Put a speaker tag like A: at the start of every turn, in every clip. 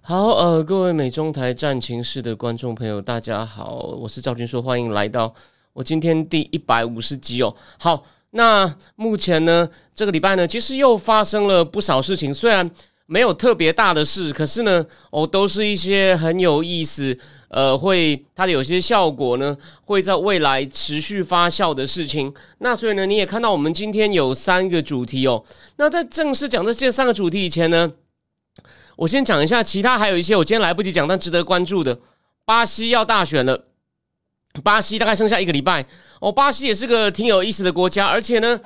A: 好，呃，各位美中台战情室的观众朋友，大家好，我是赵军硕，欢迎来到我今天第一百五十集哦。好，那目前呢，这个礼拜呢，其实又发生了不少事情，虽然没有特别大的事，可是呢，哦，都是一些很有意思，呃，会它的有些效果呢，会在未来持续发酵的事情。那所以呢，你也看到我们今天有三个主题哦。那在正式讲这这三个主题以前呢，我先讲一下，其他还有一些我今天来不及讲但值得关注的。巴西要大选了，巴西大概剩下一个礼拜哦。巴西也是个挺有意思的国家，而且呢，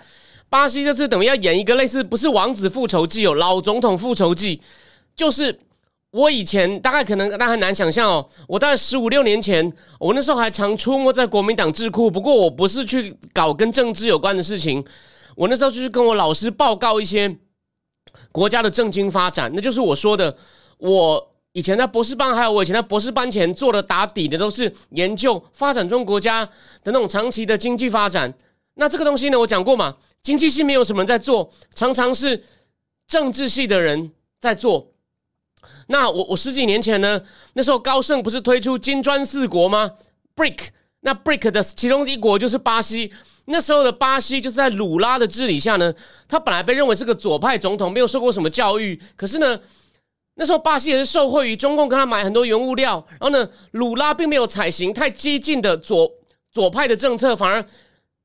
A: 巴西这次等于要演一个类似不是王子复仇记哦，老总统复仇记，就是我以前大概可能大家很难想象哦，我在十五六年前，我那时候还常出没在国民党智库，不过我不是去搞跟政治有关的事情，我那时候就是跟我老师报告一些。国家的政经发展，那就是我说的。我以前在博士班，还有我以前在博士班前做的打底的，都是研究发展中国家的那种长期的经济发展。那这个东西呢，我讲过嘛，经济系没有什么人在做，常常是政治系的人在做。那我我十几年前呢，那时候高盛不是推出金砖四国吗？BRIC，那 BRIC 的其中一国就是巴西。那时候的巴西就是在鲁拉的治理下呢，他本来被认为是个左派总统，没有受过什么教育。可是呢，那时候巴西也是受惠于中共跟他买很多原物料，然后呢，鲁拉并没有采行太激进的左左派的政策，反而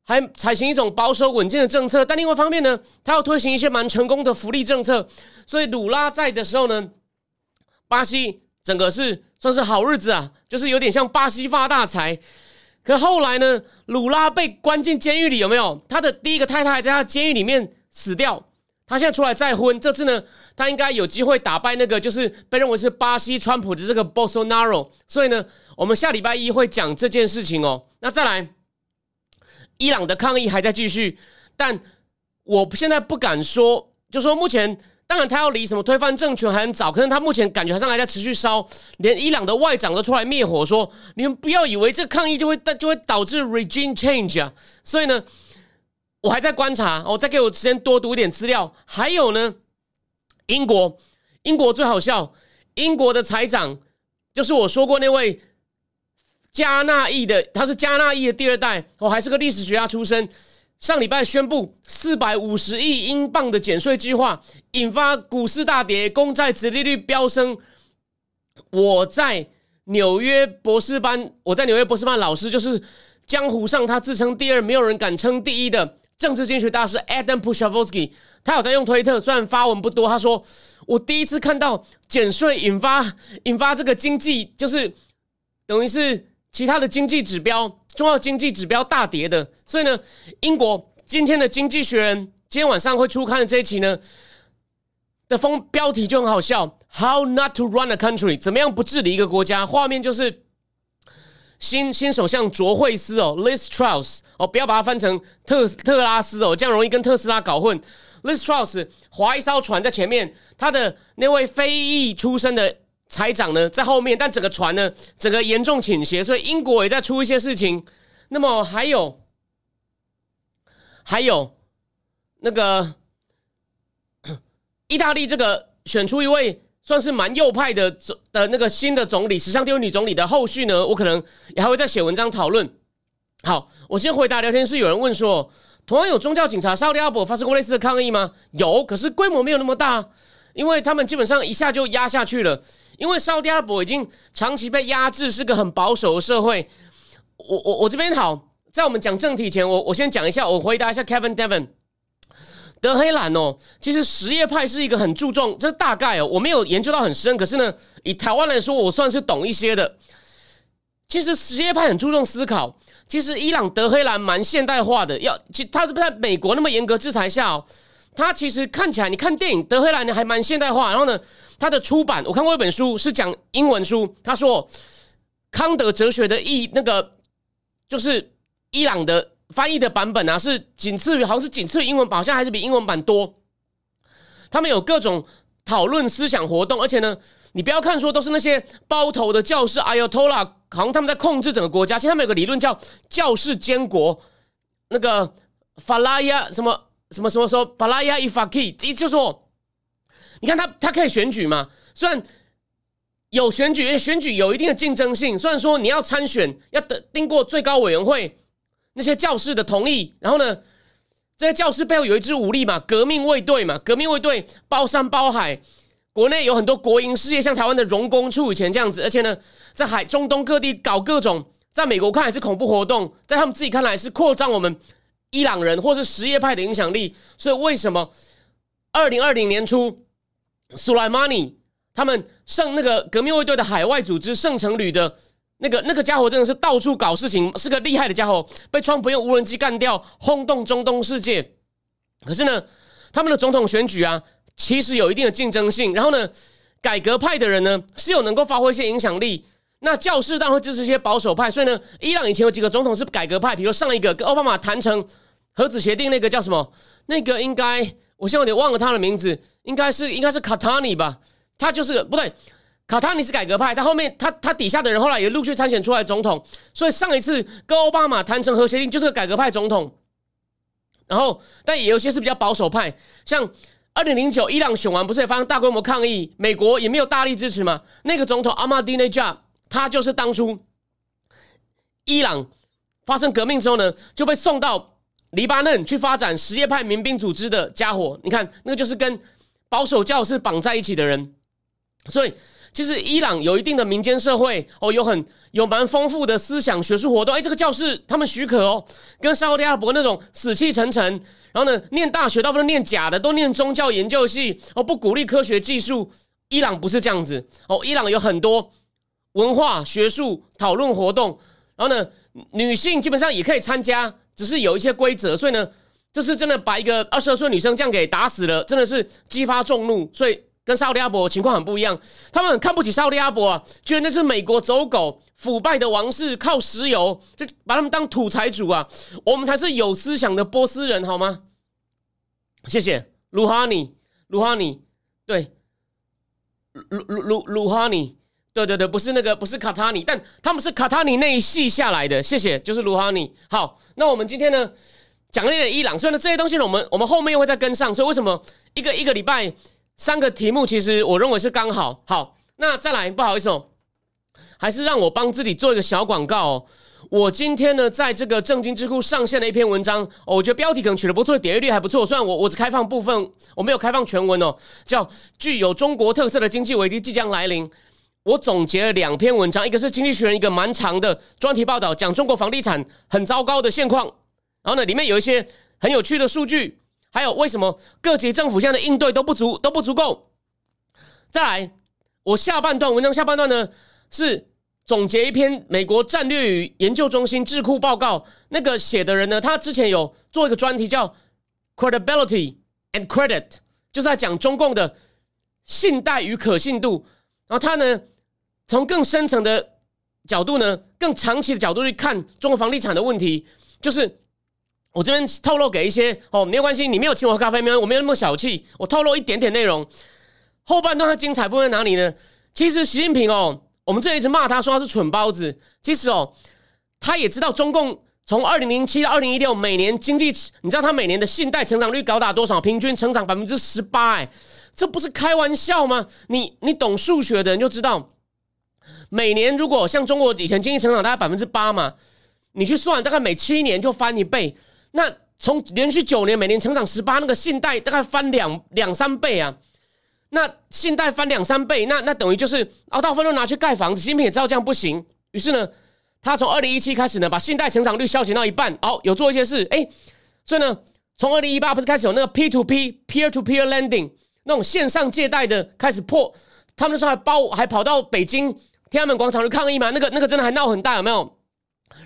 A: 还采行一种保守稳健的政策。但另外一方面呢，他要推行一些蛮成功的福利政策，所以鲁拉在的时候呢，巴西整个是算是好日子啊，就是有点像巴西发大财。可后来呢？鲁拉被关进监狱里，有没有？他的第一个太太在他监狱里面死掉，他现在出来再婚。这次呢，他应该有机会打败那个就是被认为是巴西川普的这个 Bolsonaro。所以呢，我们下礼拜一会讲这件事情哦。那再来，伊朗的抗议还在继续，但我现在不敢说，就说目前。当然，他要离什么推翻政权还很早，可是他目前感觉好像还在持续烧，连伊朗的外长都出来灭火，说你们不要以为这抗议就会就会导致 regime change 啊！所以呢，我还在观察，我再给我时间多读一点资料。还有呢，英国，英国最好笑，英国的财长就是我说过那位加纳裔的，他是加纳裔的第二代，我还是个历史学家出身。上礼拜宣布四百五十亿英镑的减税计划，引发股市大跌，公债殖利率飙升。我在纽约博士班，我在纽约博士班老师就是江湖上他自称第二，没有人敢称第一的政治经济学大师 Adam Pushavsky，他有在用推特，虽然发文不多，他说我第一次看到减税引发引发这个经济，就是等于是其他的经济指标。重要经济指标大跌的，所以呢，英国今天的《经济学人》今天晚上会出刊的这一期呢的封标题就很好笑，How not to run a country？怎么样不治理一个国家？画面就是新新首相卓慧斯哦，Liz Truss 哦，不要把它翻成特特拉斯哦，这样容易跟特斯拉搞混。Liz Truss 划一艘船在前面，他的那位非裔出身的。财长呢在后面，但整个船呢整个严重倾斜，所以英国也在出一些事情。那么还有还有那个 意大利这个选出一位算是蛮右派的总的那个新的总理，史上第一女总理的后续呢，我可能也还会再写文章讨论。好，我先回答聊天室有人问说，同样有宗教警察沙利阿伯发生过类似的抗议吗？有，可是规模没有那么大，因为他们基本上一下就压下去了。因为沙特阿拉伯已经长期被压制，是个很保守的社会。我我我这边好，在我们讲正题前，我我先讲一下，我回答一下 Kevin Devon 德黑兰哦。其实什叶派是一个很注重，这大概哦，我没有研究到很深，可是呢，以台湾来说，我算是懂一些的。其实什叶派很注重思考。其实伊朗德黑兰蛮现代化的，要其他在美国那么严格制裁下哦，
B: 它其实看起来，你看电影德黑兰呢还蛮现代化。然后呢，它的出版我看过一本书，是讲英文书。他说康德哲学的译那个就是伊朗的翻译的版本啊，是仅次于好像是仅次于英文版，好像还是比英文版多。他们有各种讨论思想活动，而且呢，你不要看说都是那些包头的教师哎呦，偷啦好像他们在控制整个国家。其实他们有个理论叫教士监国，那个法拉亚什么。什么什么说巴拉亚伊法 key，就说，你看他他可以选举嘛？虽然有选举，选举有一定的竞争性。虽然说你要参选，要得经过最高委员会那些教士的同意，然后呢，这些教师背后有一支武力嘛，革命卫队嘛，革命卫队包山包海，国内有很多国营事业，像台湾的荣工处以前这样子，而且呢，在海中东各地搞各种，在美国看来是恐怖活动，在他们自己看来是扩张我们。伊朗人或是什叶派的影响力，所以为什么二零二零年初，苏莱曼尼他们圣那个革命卫队的海外组织圣城旅的那个那个家伙真的是到处搞事情，是个厉害的家伙，被川普用无人机干掉，轰动中东世界。可是呢，他们的总统选举啊，其实有一定的竞争性。然后呢，改革派的人呢是有能够发挥一些影响力。那教士当然会支持一些保守派，所以呢，伊朗以前有几个总统是改革派，比如上一个跟奥巴马谈成核子协定那个叫什么？那个应该我现在有点忘了他的名字，应该是应该是卡塔尼吧？他就是不对，卡塔尼是改革派，他后面他他底下的人后来也陆续参选出来总统，所以上一次跟奥巴马谈成核协定就是个改革派总统。然后但也有些是比较保守派，像二零零九伊朗选完不是也发生大规模抗议，美国也没有大力支持吗？那个总统阿马迪内加。他就是当初伊朗发生革命之后呢，就被送到黎巴嫩去发展什叶派民兵组织的家伙。你看，那个就是跟保守教士绑在一起的人。所以，其实伊朗有一定的民间社会哦，有很有蛮丰富的思想学术活动。哎，这个教室他们许可哦，跟沙特阿拉伯那种死气沉沉，然后呢，念大学大部分念假的，都念宗教研究系哦，不鼓励科学技术。伊朗不是这样子哦，伊朗有很多。文化学术讨论活动，然后呢，女性基本上也可以参加，只是有一些规则。所以呢，这是真的把一个二十二岁女生这样给打死了，真的是激发众怒。所以跟沙利阿伯情况很不一样，他们很看不起沙利阿伯啊，觉得那是美国走狗、腐败的王室，靠石油就把他们当土财主啊。我们才是有思想的波斯人，好吗？谢谢鲁哈尼，鲁哈尼，对，鲁鲁鲁鲁哈尼。对对对，不是那个，不是卡塔尼，但他们是卡塔尼那一系下来的。谢谢，就是卢哈尼。好，那我们今天呢讲了伊朗，所以呢这些东西呢，我们我们后面又会再跟上。所以为什么一个一个礼拜三个题目，其实我认为是刚好。好，那再来，不好意思哦，还是让我帮自己做一个小广告哦。我今天呢在这个正经智库上线了一篇文章，哦，我觉得标题可能取得不错，点阅率还不错。虽然我我只开放部分，我没有开放全文哦，叫具有中国特色的经济危机即将来临。我总结了两篇文章，一个是《经济学人》一个蛮长的专题报道，讲中国房地产很糟糕的现况。然后呢，里面有一些很有趣的数据，还有为什么各级政府现在的应对都不足，都不足够。再来，我下半段文章下半段呢是总结一篇美国战略与研究中心智库报告，那个写的人呢，他之前有做一个专题叫 “Credibility and Credit”，就是在讲中共的信贷与可信度。然后他呢？从更深层的角度呢，更长期的角度去看中国房地产的问题，就是我这边透露给一些哦，没有关系，你没有请我喝咖啡，没有，我没有那么小气，我透露一点点内容。后半段的精彩部分在哪里呢？其实习近平哦，我们这一直骂他说他是蠢包子，其实哦，他也知道中共从二零零七到二零一六每年经济，你知道他每年的信贷成长率高达多少？平均成长百分之十八，哎，这不是开玩笑吗？你你懂数学的人就知道。每年如果像中国以前经济成长大概百分之八嘛，你去算大概每七年就翻一倍，那从连续九年每年成长十八，那个信贷大概翻两两三倍啊，那信贷翻两三倍，那那等于就是啊，大部分都拿去盖房子，习近平也知道这样不行，于是呢，他从二零一七开始呢，把信贷成长率削减到一半，哦，有做一些事，哎，所以呢，从二零一八不是开始有那个 P to P peer to peer lending 那种线上借贷的开始破，他们那时候还包还跑到北京。天安门广场去抗议嘛？那个、那个真的还闹很大，有没有？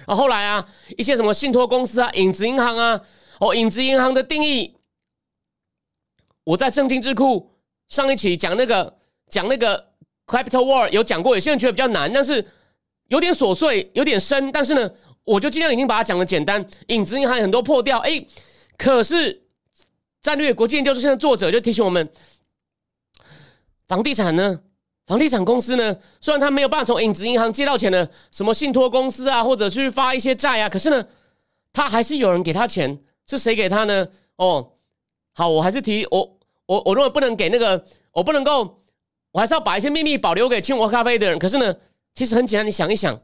B: 然后后来啊，一些什么信托公司啊、影子银行啊，哦，影子银行的定义我在正经智库上一期讲那个讲那个 capital war 有讲过，有些人觉得比较难，但是有点琐碎，有点深，但是呢，我就尽量已经把它讲的简单。影子银行很多破掉，哎，可是战略国际研究中心的作者就提醒我们，房地产呢？房地产公司呢，虽然他没有办法从影子银行借到钱的，什么信托公司啊，或者去发一些债啊，可是呢，他还是有人给他钱，是谁给他呢？哦，好，我还是提我我我认为不能给那个，我不能够，我还是要把一些秘密保留给请我喝咖啡的人。可是呢，其实很简单，你想一想，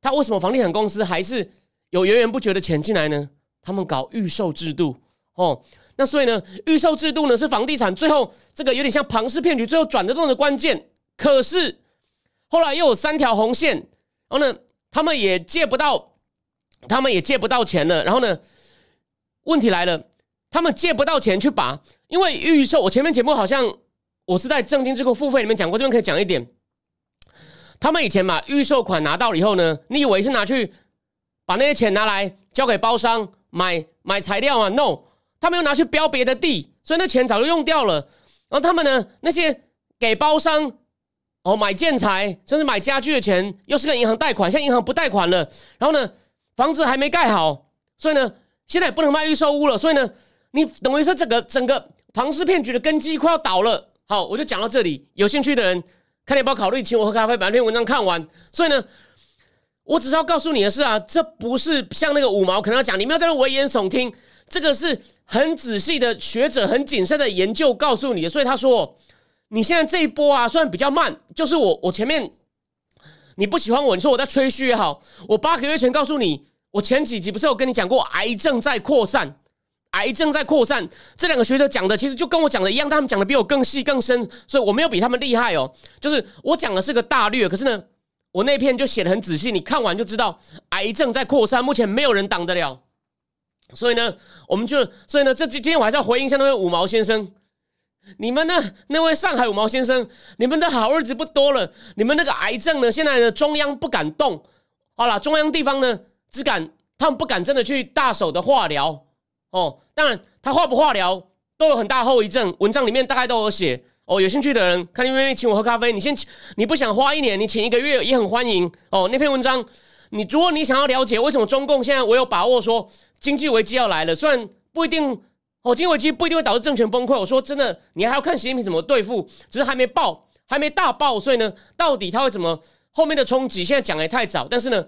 B: 他为什么房地产公司还是有源源不绝的钱进来呢？他们搞预售制度，哦。那所以呢，预售制度呢是房地产最后这个有点像庞氏骗局，最后转得动的关键。可是后来又有三条红线，然后呢，他们也借不到，他们也借不到钱了。然后呢，问题来了，他们借不到钱去把，因为预售，我前面节目好像我是在正金智库付费里面讲过，这边可以讲一点。他们以前嘛，预售款拿到了以后呢，你以为是拿去把那些钱拿来交给包商买买材料啊？No。他们又拿去标别的地，所以那钱早就用掉了。然后他们呢，那些给包商哦买建材，甚至买家具的钱，又是跟银行贷款，现在银行不贷款了。然后呢，房子还没盖好，所以呢，现在也不能卖预售屋了。所以呢，你等于说整个整个庞氏骗局的根基快要倒了。好，我就讲到这里。有兴趣的人，看你要不要考虑请我喝咖啡，把那篇文章看完。所以呢，我只是要告诉你的是啊，这不是像那个五毛可能要讲，你们要在那危言耸听。这个是很仔细的学者很谨慎的研究告诉你的，所以他说你现在这一波啊，虽然比较慢，就是我我前面你不喜欢我，你说我在吹嘘也好，我八个月前告诉你，我前几集不是有跟你讲过，癌症在扩散，癌症在扩散，这两个学者讲的其实就跟我讲的一样，但他们讲的比我更细更深，所以我没有比他们厉害哦，就是我讲的是个大略，可是呢，我那篇就写的很仔细，你看完就知道癌症在扩散，目前没有人挡得了。所以呢，我们就所以呢，这今天我还是要回应一下那位五毛先生，你们呢那位上海五毛先生，你们的好日子不多了。你们那个癌症呢，现在呢中央不敢动，好了，中央地方呢只敢他们不敢真的去大手的化疗哦。当然，他化不化疗都有很大后遗症，文章里面大概都有写哦。有兴趣的人，看你愿意请我喝咖啡，你先你不想花一年，你请一个月也很欢迎哦。那篇文章，你如果你想要了解为什么中共现在我有把握说。经济危机要来了，虽然不一定哦，经济危机不一定会导致政权崩溃。我说真的，你还要看习近平怎么对付，只是还没爆，还没大爆，所以呢，到底他会怎么后面的冲击，现在讲也太早。但是呢，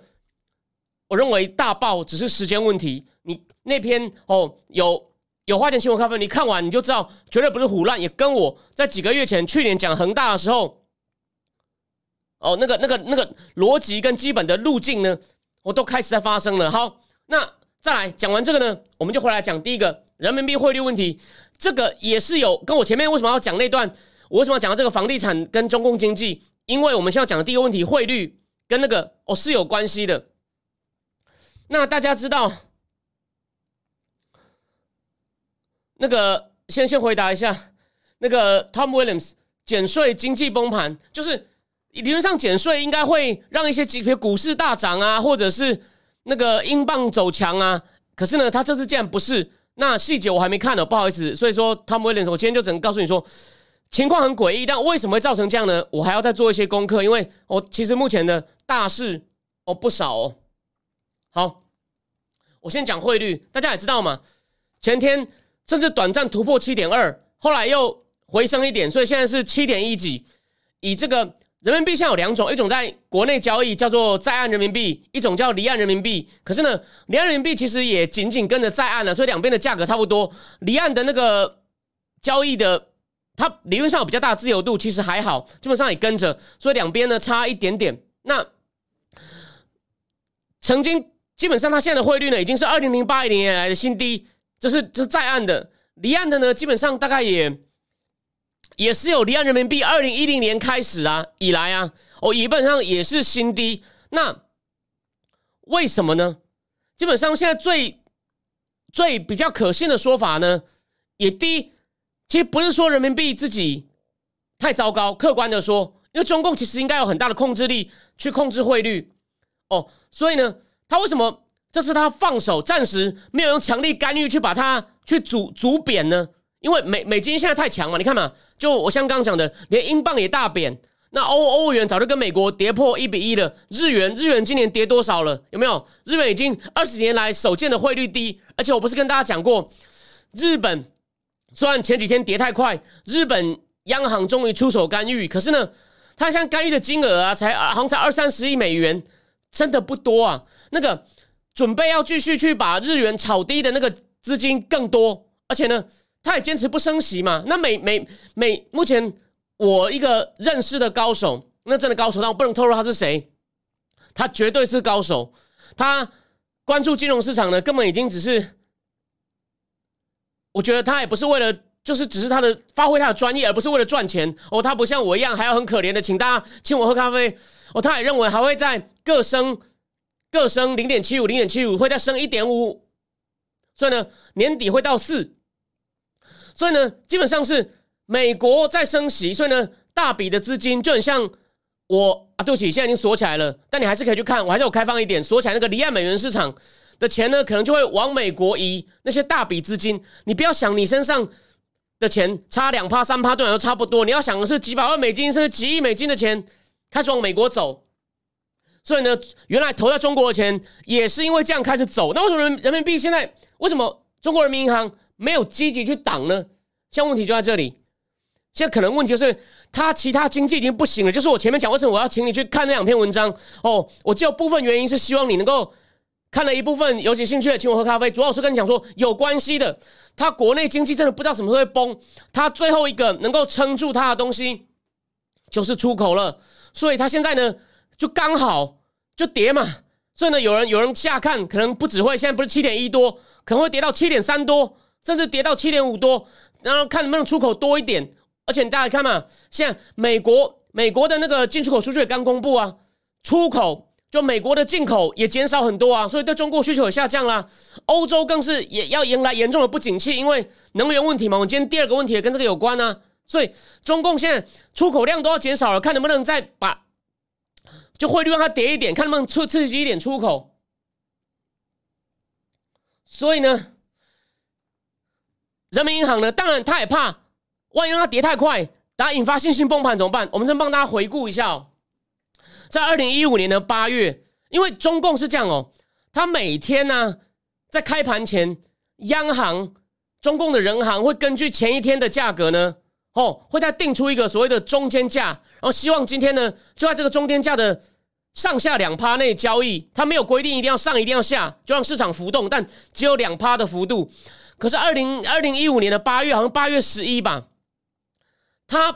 B: 我认为大爆只是时间问题。你那篇哦，有有花钱新闻咖啡，你看完你就知道，绝对不是胡乱。也跟我在几个月前去年讲恒大的时候，哦，那个那个那个逻辑跟基本的路径呢，我都开始在发生了。好，那。再来讲完这个呢，我们就回来讲第一个人民币汇率问题。这个也是有跟我前面为什么要讲那段，我为什么要讲到这个房地产跟中共经济？因为我们现在讲的第一个问题，汇率跟那个哦是有关系的。那大家知道，那个先先回答一下，那个 Tom Williams 减税经济崩盘，就是理论上减税应该会让一些几股市大涨啊，或者是。那个英镑走强啊，可是呢，他这次竟然不是。那细节我还没看呢，不好意思。所以说，Tom Williams，我今天就只能告诉你说，情况很诡异。但为什么会造成这样呢？我还要再做一些功课，因为我其实目前的大事哦不少哦。好，我先讲汇率，大家也知道嘛，前天甚至短暂突破七点二，后来又回升一点，所以现在是七点一几。以这个。人民币现在有两种，一种在国内交易叫做在岸人民币，一种叫离岸人民币。可是呢，离岸人民币其实也紧紧跟着在岸了，所以两边的价格差不多。离岸的那个交易的，它理论上有比较大自由度，其实还好，基本上也跟着，所以两边呢差一点点。那曾经基本上它现在的汇率呢，已经是二零零八年以来的新低，这是这是在岸的，离岸的呢，基本上大概也。也是有离岸人民币，二零一零年开始啊以来啊，哦，基本上也是新低。那为什么呢？基本上现在最最比较可信的说法呢，也低，其实不是说人民币自己太糟糕，客观的说，因为中共其实应该有很大的控制力去控制汇率哦，所以呢，他为什么这次他放手，暂时没有用强力干预去把它去阻阻贬呢？因为美美金现在太强嘛，你看嘛，就我像刚刚讲的，连英镑也大贬，那欧欧元早就跟美国跌破一比一了。日元日元今年跌多少了？有没有？日本已经二十年来首见的汇率低，而且我不是跟大家讲过，日本虽然前几天跌太快，日本央行终于出手干预，可是呢，它现在干预的金额啊，才好像才二三十亿美元，真的不多啊。那个准备要继续去把日元炒低的那个资金更多，而且呢。他也坚持不升息嘛？那每每每，目前我一个认识的高手，那真的高手，但我不能透露他是谁。他绝对是高手。他关注金融市场呢，根本已经只是，我觉得他也不是为了，就是只是他的发挥他的专业，而不是为了赚钱。哦，他不像我一样，还要很可怜的请大家请我喝咖啡。哦，他也认为还会在各升各升零点七五，零点七五会再升一点五，所以呢，年底会到四。所以呢，基本上是美国在升息，所以呢，大笔的资金就很像我啊，对不起，现在已经锁起来了，但你还是可以去看，我还是有开放一点，锁起来那个离岸美元市场的钱呢，可能就会往美国移。那些大笔资金，你不要想你身上的钱差两趴三趴，对都差不多，你要想的是几百万美金甚至几亿美金的钱开始往美国走。所以呢，原来投在中国的钱也是因为这样开始走。那为什么人民币现在为什么中国人民银行？没有积极去挡呢，现在问题就在这里。现在可能问题就是，他其他经济已经不行了。就是我前面讲为什么我要请你去看那两篇文章哦。我只有部分原因是希望你能够看了一部分，有些兴趣的请我喝咖啡。主要是跟你讲说有关系的，他国内经济真的不知道什么时候会崩。他最后一个能够撑住他的东西就是出口了，所以他现在呢就刚好就跌嘛。所以呢，有人有人下看，可能不只会现在不是七点一多，可能会跌到七点三多。甚至跌到七点五多，然后看能不能出口多一点。而且大家看嘛，现在美国美国的那个进出口数据也刚公布啊，出口就美国的进口也减少很多啊，所以对中国需求也下降啦。欧洲更是也要迎来严重的不景气，因为能源问题嘛。我今天第二个问题也跟这个有关呢，所以中共现在出口量都要减少了，看能不能再把就汇率让它跌一点，看能不能刺刺激一点出口。所以呢？人民银行呢？当然，他也怕，万一让它跌太快，大家引发信心崩盘怎么办？我们先帮大家回顾一下，在二零一五年的八月，因为中共是这样哦，他每天呢在开盘前，央行、中共的人行会根据前一天的价格呢，哦，会再定出一个所谓的中间价，然后希望今天呢就在这个中间价的上下两趴内交易，他没有规定一定要上一定要下，就让市场浮动，但只有两趴的幅度。可是二零二零一五年的八月，好像八月十一吧，他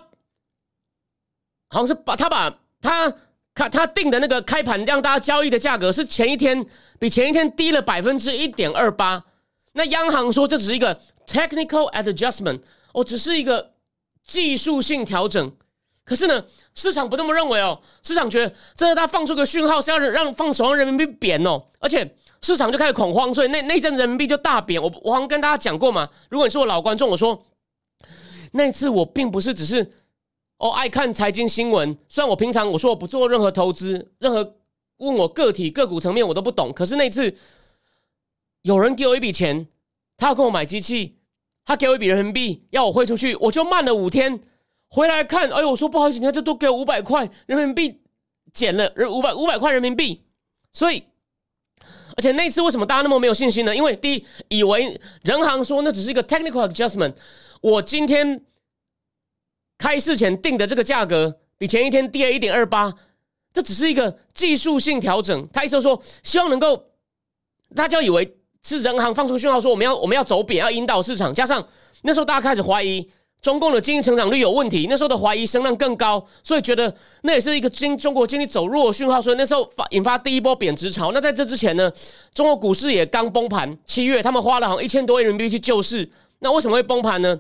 B: 好像是把他把他他他定的那个开盘让大家交易的价格是前一天比前一天低了百分之一点二八。那央行说这只是一个 technical adjustment，哦，只是一个技术性调整。可是呢，市场不这么认为哦，市场觉得这是他放出个讯号是要让放手让人民币贬哦，而且。市场就开始恐慌，所以那那阵人民币就大贬。我我好像跟大家讲过嘛，如果你是我老观众，我说那次我并不是只是哦爱看财经新闻，虽然我平常我说我不做任何投资，任何问我个体个股层面我都不懂，可是那次有人给我一笔钱，他要跟我买机器，他给我一笔人民币要我汇出去，我就慢了五天回来看，哎呦，我说不好意思，你看这多给我五百块人民币减了五百五百块人民币，所以。而且那次为什么大家那么没有信心呢？因为第一，以为人行说那只是一个 technical adjustment，我今天开市前定的这个价格比前一天低了一点二八，这只是一个技术性调整。他意思说，希望能够大家以为是人行放出讯号说我们要我们要走贬，要引导市场。加上那时候大家开始怀疑。中共的经济成长率有问题，那时候的怀疑声浪更高，所以觉得那也是一个经中国经济走弱的讯号，所以那时候发引发第一波贬值潮。那在这之前呢，中国股市也刚崩盘，七月他们花了好像一千多亿人民币去救市。那为什么会崩盘呢？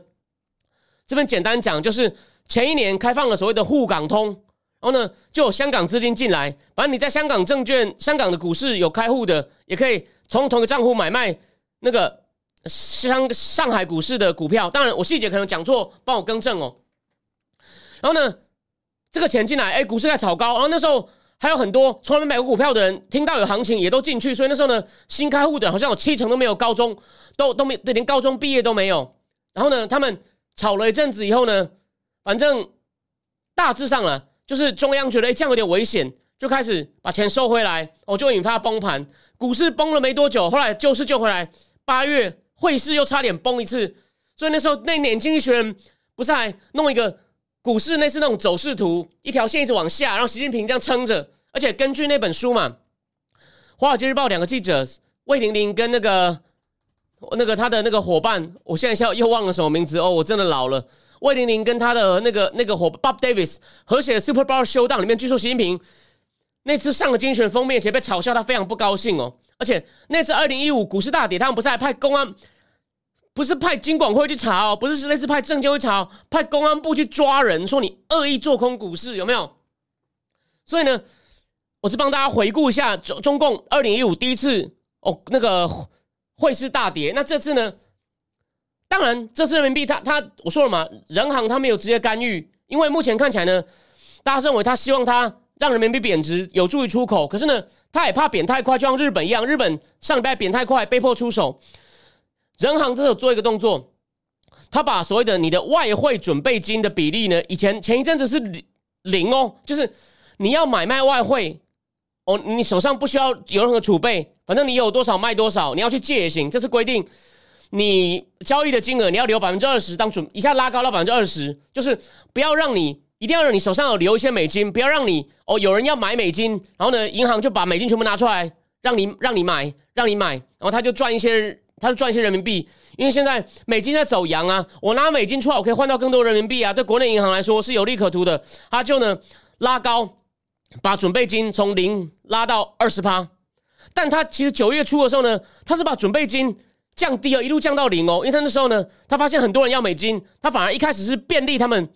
B: 这边简单讲，就是前一年开放了所谓的沪港通，然后呢就有香港资金进来，反正你在香港证券、香港的股市有开户的，也可以从同一个账户买卖那个。香上海股市的股票，当然我细节可能讲错，帮我更正哦。然后呢，这个钱进来，哎，股市在炒高，然后那时候还有很多从来没买过股票的人，听到有行情也都进去，所以那时候呢，新开户的好像有七成都没有高中，都都没连高中毕业都没有，然后呢，他们炒了一阵子以后呢，反正大致上了，就是中央觉得哎这样有点危险，就开始把钱收回来，哦，就引发崩盘，股市崩了没多久，后来救市救回来，八月汇市又差点崩一次，所以那时候那年经济学人不是还弄一个股市那是那种走势图，一条线一直往下，然后习近平这样撑着，而且根据那本书嘛，《华尔街日报》两个记者魏玲玲跟那个。那个他的那个伙伴，我现在笑又忘了什么名字哦，我真的老了。魏玲玲跟他的那个那个伙 Bob Davis 合写的 Super Bowl Showdown 里面，据说习近平那次上了精选封面，且被嘲笑，他非常不高兴哦。而且那次二零一五股市大跌，他们不是还派公安，不是派金管会去查哦，不是是类似派证监会查，派公安部去抓人，说你恶意做空股市有没有？所以呢，我是帮大家回顾一下中中共二零一五第一次哦那个。汇市大跌，那这次呢？当然，这次人民币，它它我说了嘛，人行它没有直接干预，因为目前看起来呢，大家认为他希望它让人民币贬值，有助于出口。可是呢，他也怕贬太快，就像日本一样，日本上礼拜贬太快，被迫出手。人行这有做一个动作，他把所谓的你的外汇准备金的比例呢，以前前一阵子是零哦，就是你要买卖外汇。哦，你手上不需要有任何储备，反正你有多少卖多少，你要去借也行。这是规定，你交易的金额你要留百分之二十当准，一下拉高到百分之二十，就是不要让你一定要让你手上有留一些美金，不要让你哦有人要买美金，然后呢银行就把美金全部拿出来让你让你买让你买，然后他就赚一些他就赚一些人民币，因为现在美金在走阳啊，我拿美金出来我可以换到更多人民币啊，对国内银行来说是有利可图的，他就呢拉高。把准备金从零拉到二十趴，但他其实九月初的时候呢，他是把准备金降低了，一路降到零哦。因为他那时候呢，他发现很多人要美金，他反而一开始是便利他们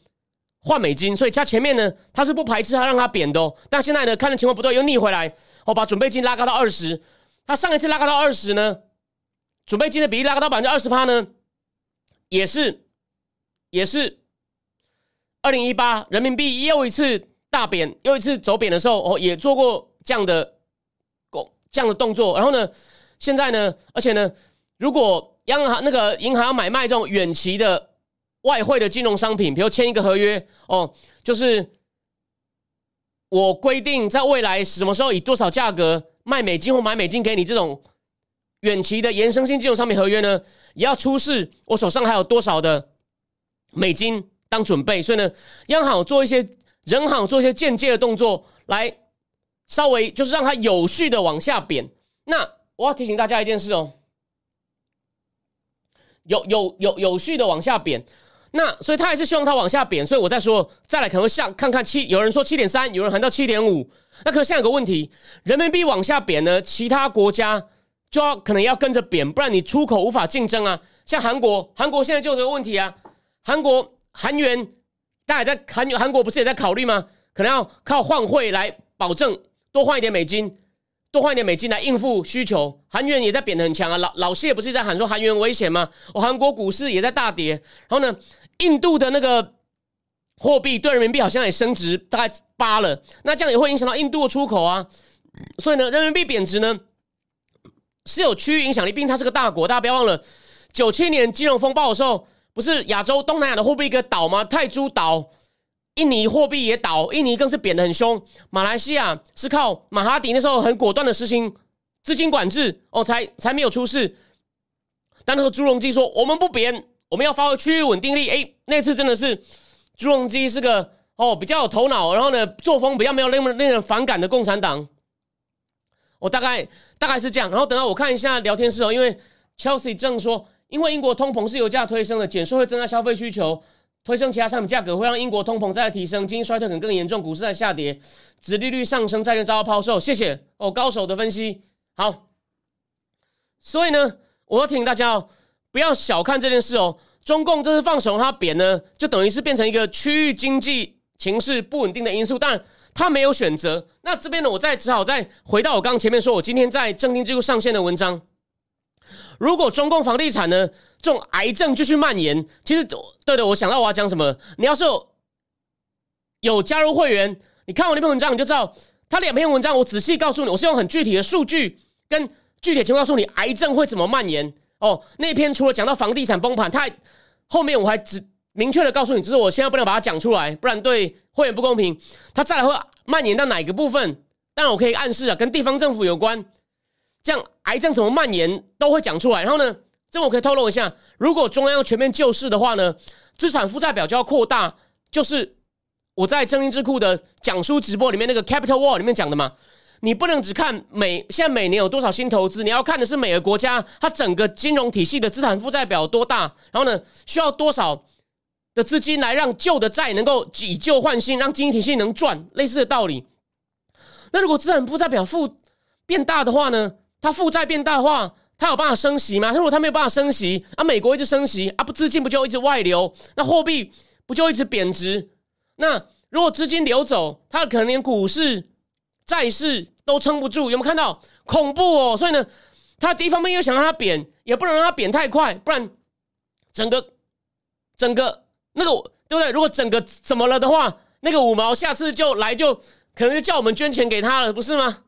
B: 换美金，所以他前面呢，他是不排斥他让他贬的哦。但现在呢，看的情况不对，又逆回来，哦，把准备金拉高到二十。他上一次拉高到二十呢，准备金的比例拉高到百分之二十趴呢，也是也是二零一八人民币又一次。大贬又一次走贬的时候，哦，也做过这样的工这样的动作。然后呢，现在呢，而且呢，如果央行那个银行要买卖这种远期的外汇的金融商品，比如签一个合约，哦，就是我规定在未来什么时候以多少价格卖美金或买美金给你这种远期的延伸性金融商品合约呢，也要出示我手上还有多少的美金当准备。所以呢，央行做一些。人行做一些间接的动作，来稍微就是让它有序的往下贬。那我要提醒大家一件事哦，有有有有序的往下贬。那所以他还是希望它往下贬。所以我再说，再来可能会下看看七，有人说七点三，有人喊到七点五。那可是现在有个问题，人民币往下贬呢，其他国家就要可能要跟着贬，不然你出口无法竞争啊。像韩国，韩国现在就有这个问题啊，韩国韩元。大家在韩韩国不是也在考虑吗？可能要靠换汇来保证多换一点美金，多换一点美金来应付需求。韩元也在贬得很强啊，老老谢不是在喊说韩元危险吗？我韩国股市也在大跌。然后呢，印度的那个货币对人民币好像也升值大概八了，那这样也会影响到印度的出口啊。所以呢，人民币贬值呢是有区域影响力，毕竟它是个大国。大家不要忘了，九七年金融风暴的时候。不是亚洲东南亚的货币一个倒吗？泰铢倒，印尼货币也倒，印尼更是贬得很凶。马来西亚是靠马哈迪那时候很果断的实行资金管制哦，才才没有出事。但那个朱镕基说我们不贬，我们要发挥区域稳定力。哎，那次真的是朱镕基是个哦比较有头脑，然后呢作风比较没有那么令人反感的共产党。我大概大概是这样。然后等到我看一下聊天室哦，因为 Chelsea 正说。因为英国通膨是油价推升的，减税会增加消费需求，推升其他商品价格，会让英国通膨再提升，经济衰退可能更严重，股市在下跌，殖利率上升，债券遭到抛售。谢谢哦，高手的分析。好，所以呢，我要提醒大家哦，不要小看这件事哦。中共这次放手它贬呢，就等于是变成一个区域经济情势不稳定的因素，但他没有选择。那这边呢，我再只好再回到我刚刚前面说，我今天在正定智库上线的文章。如果中共房地产呢这种癌症继续蔓延，其实对的，我想到我要讲什么。你要是有加入会员，你看我那篇文章，你就知道他两篇文章，我仔细告诉你，我是用很具体的数据跟具体情况告诉你癌症会怎么蔓延。哦，那篇除了讲到房地产崩盘，他后面我还只明确的告诉你，只是我现在不能把它讲出来，不然对会员不公平。他再来会蔓延到哪个部分？但我可以暗示啊，跟地方政府有关，这样癌症怎么蔓延都会讲出来。然后呢，这我可以透露一下，如果中央全面救市的话呢，资产负债表就要扩大，就是我在正音智库的讲书直播里面那个 Capital Wall 里面讲的嘛。你不能只看每现在每年有多少新投资，你要看的是每个国家它整个金融体系的资产负债表有多大，然后呢需要多少的资金来让旧的债能够以旧换新，让经济体系能赚，类似的道理。那如果资产负债表负变大的话呢？它负债变大的话，它有办法升息吗？如果它没有办法升息，啊，美国一直升息，啊，不资金不就一直外流？那货币不就一直贬值？那如果资金流走，它可能连股市。债市都撑不住，有没有看到恐怖哦？所以呢，它第一方面又想让它贬，也不能让它贬太快，不然整个整个那个对不对？如果整个怎么了的话，那个五毛下次就来就可能就叫我们捐钱给他了，不是吗？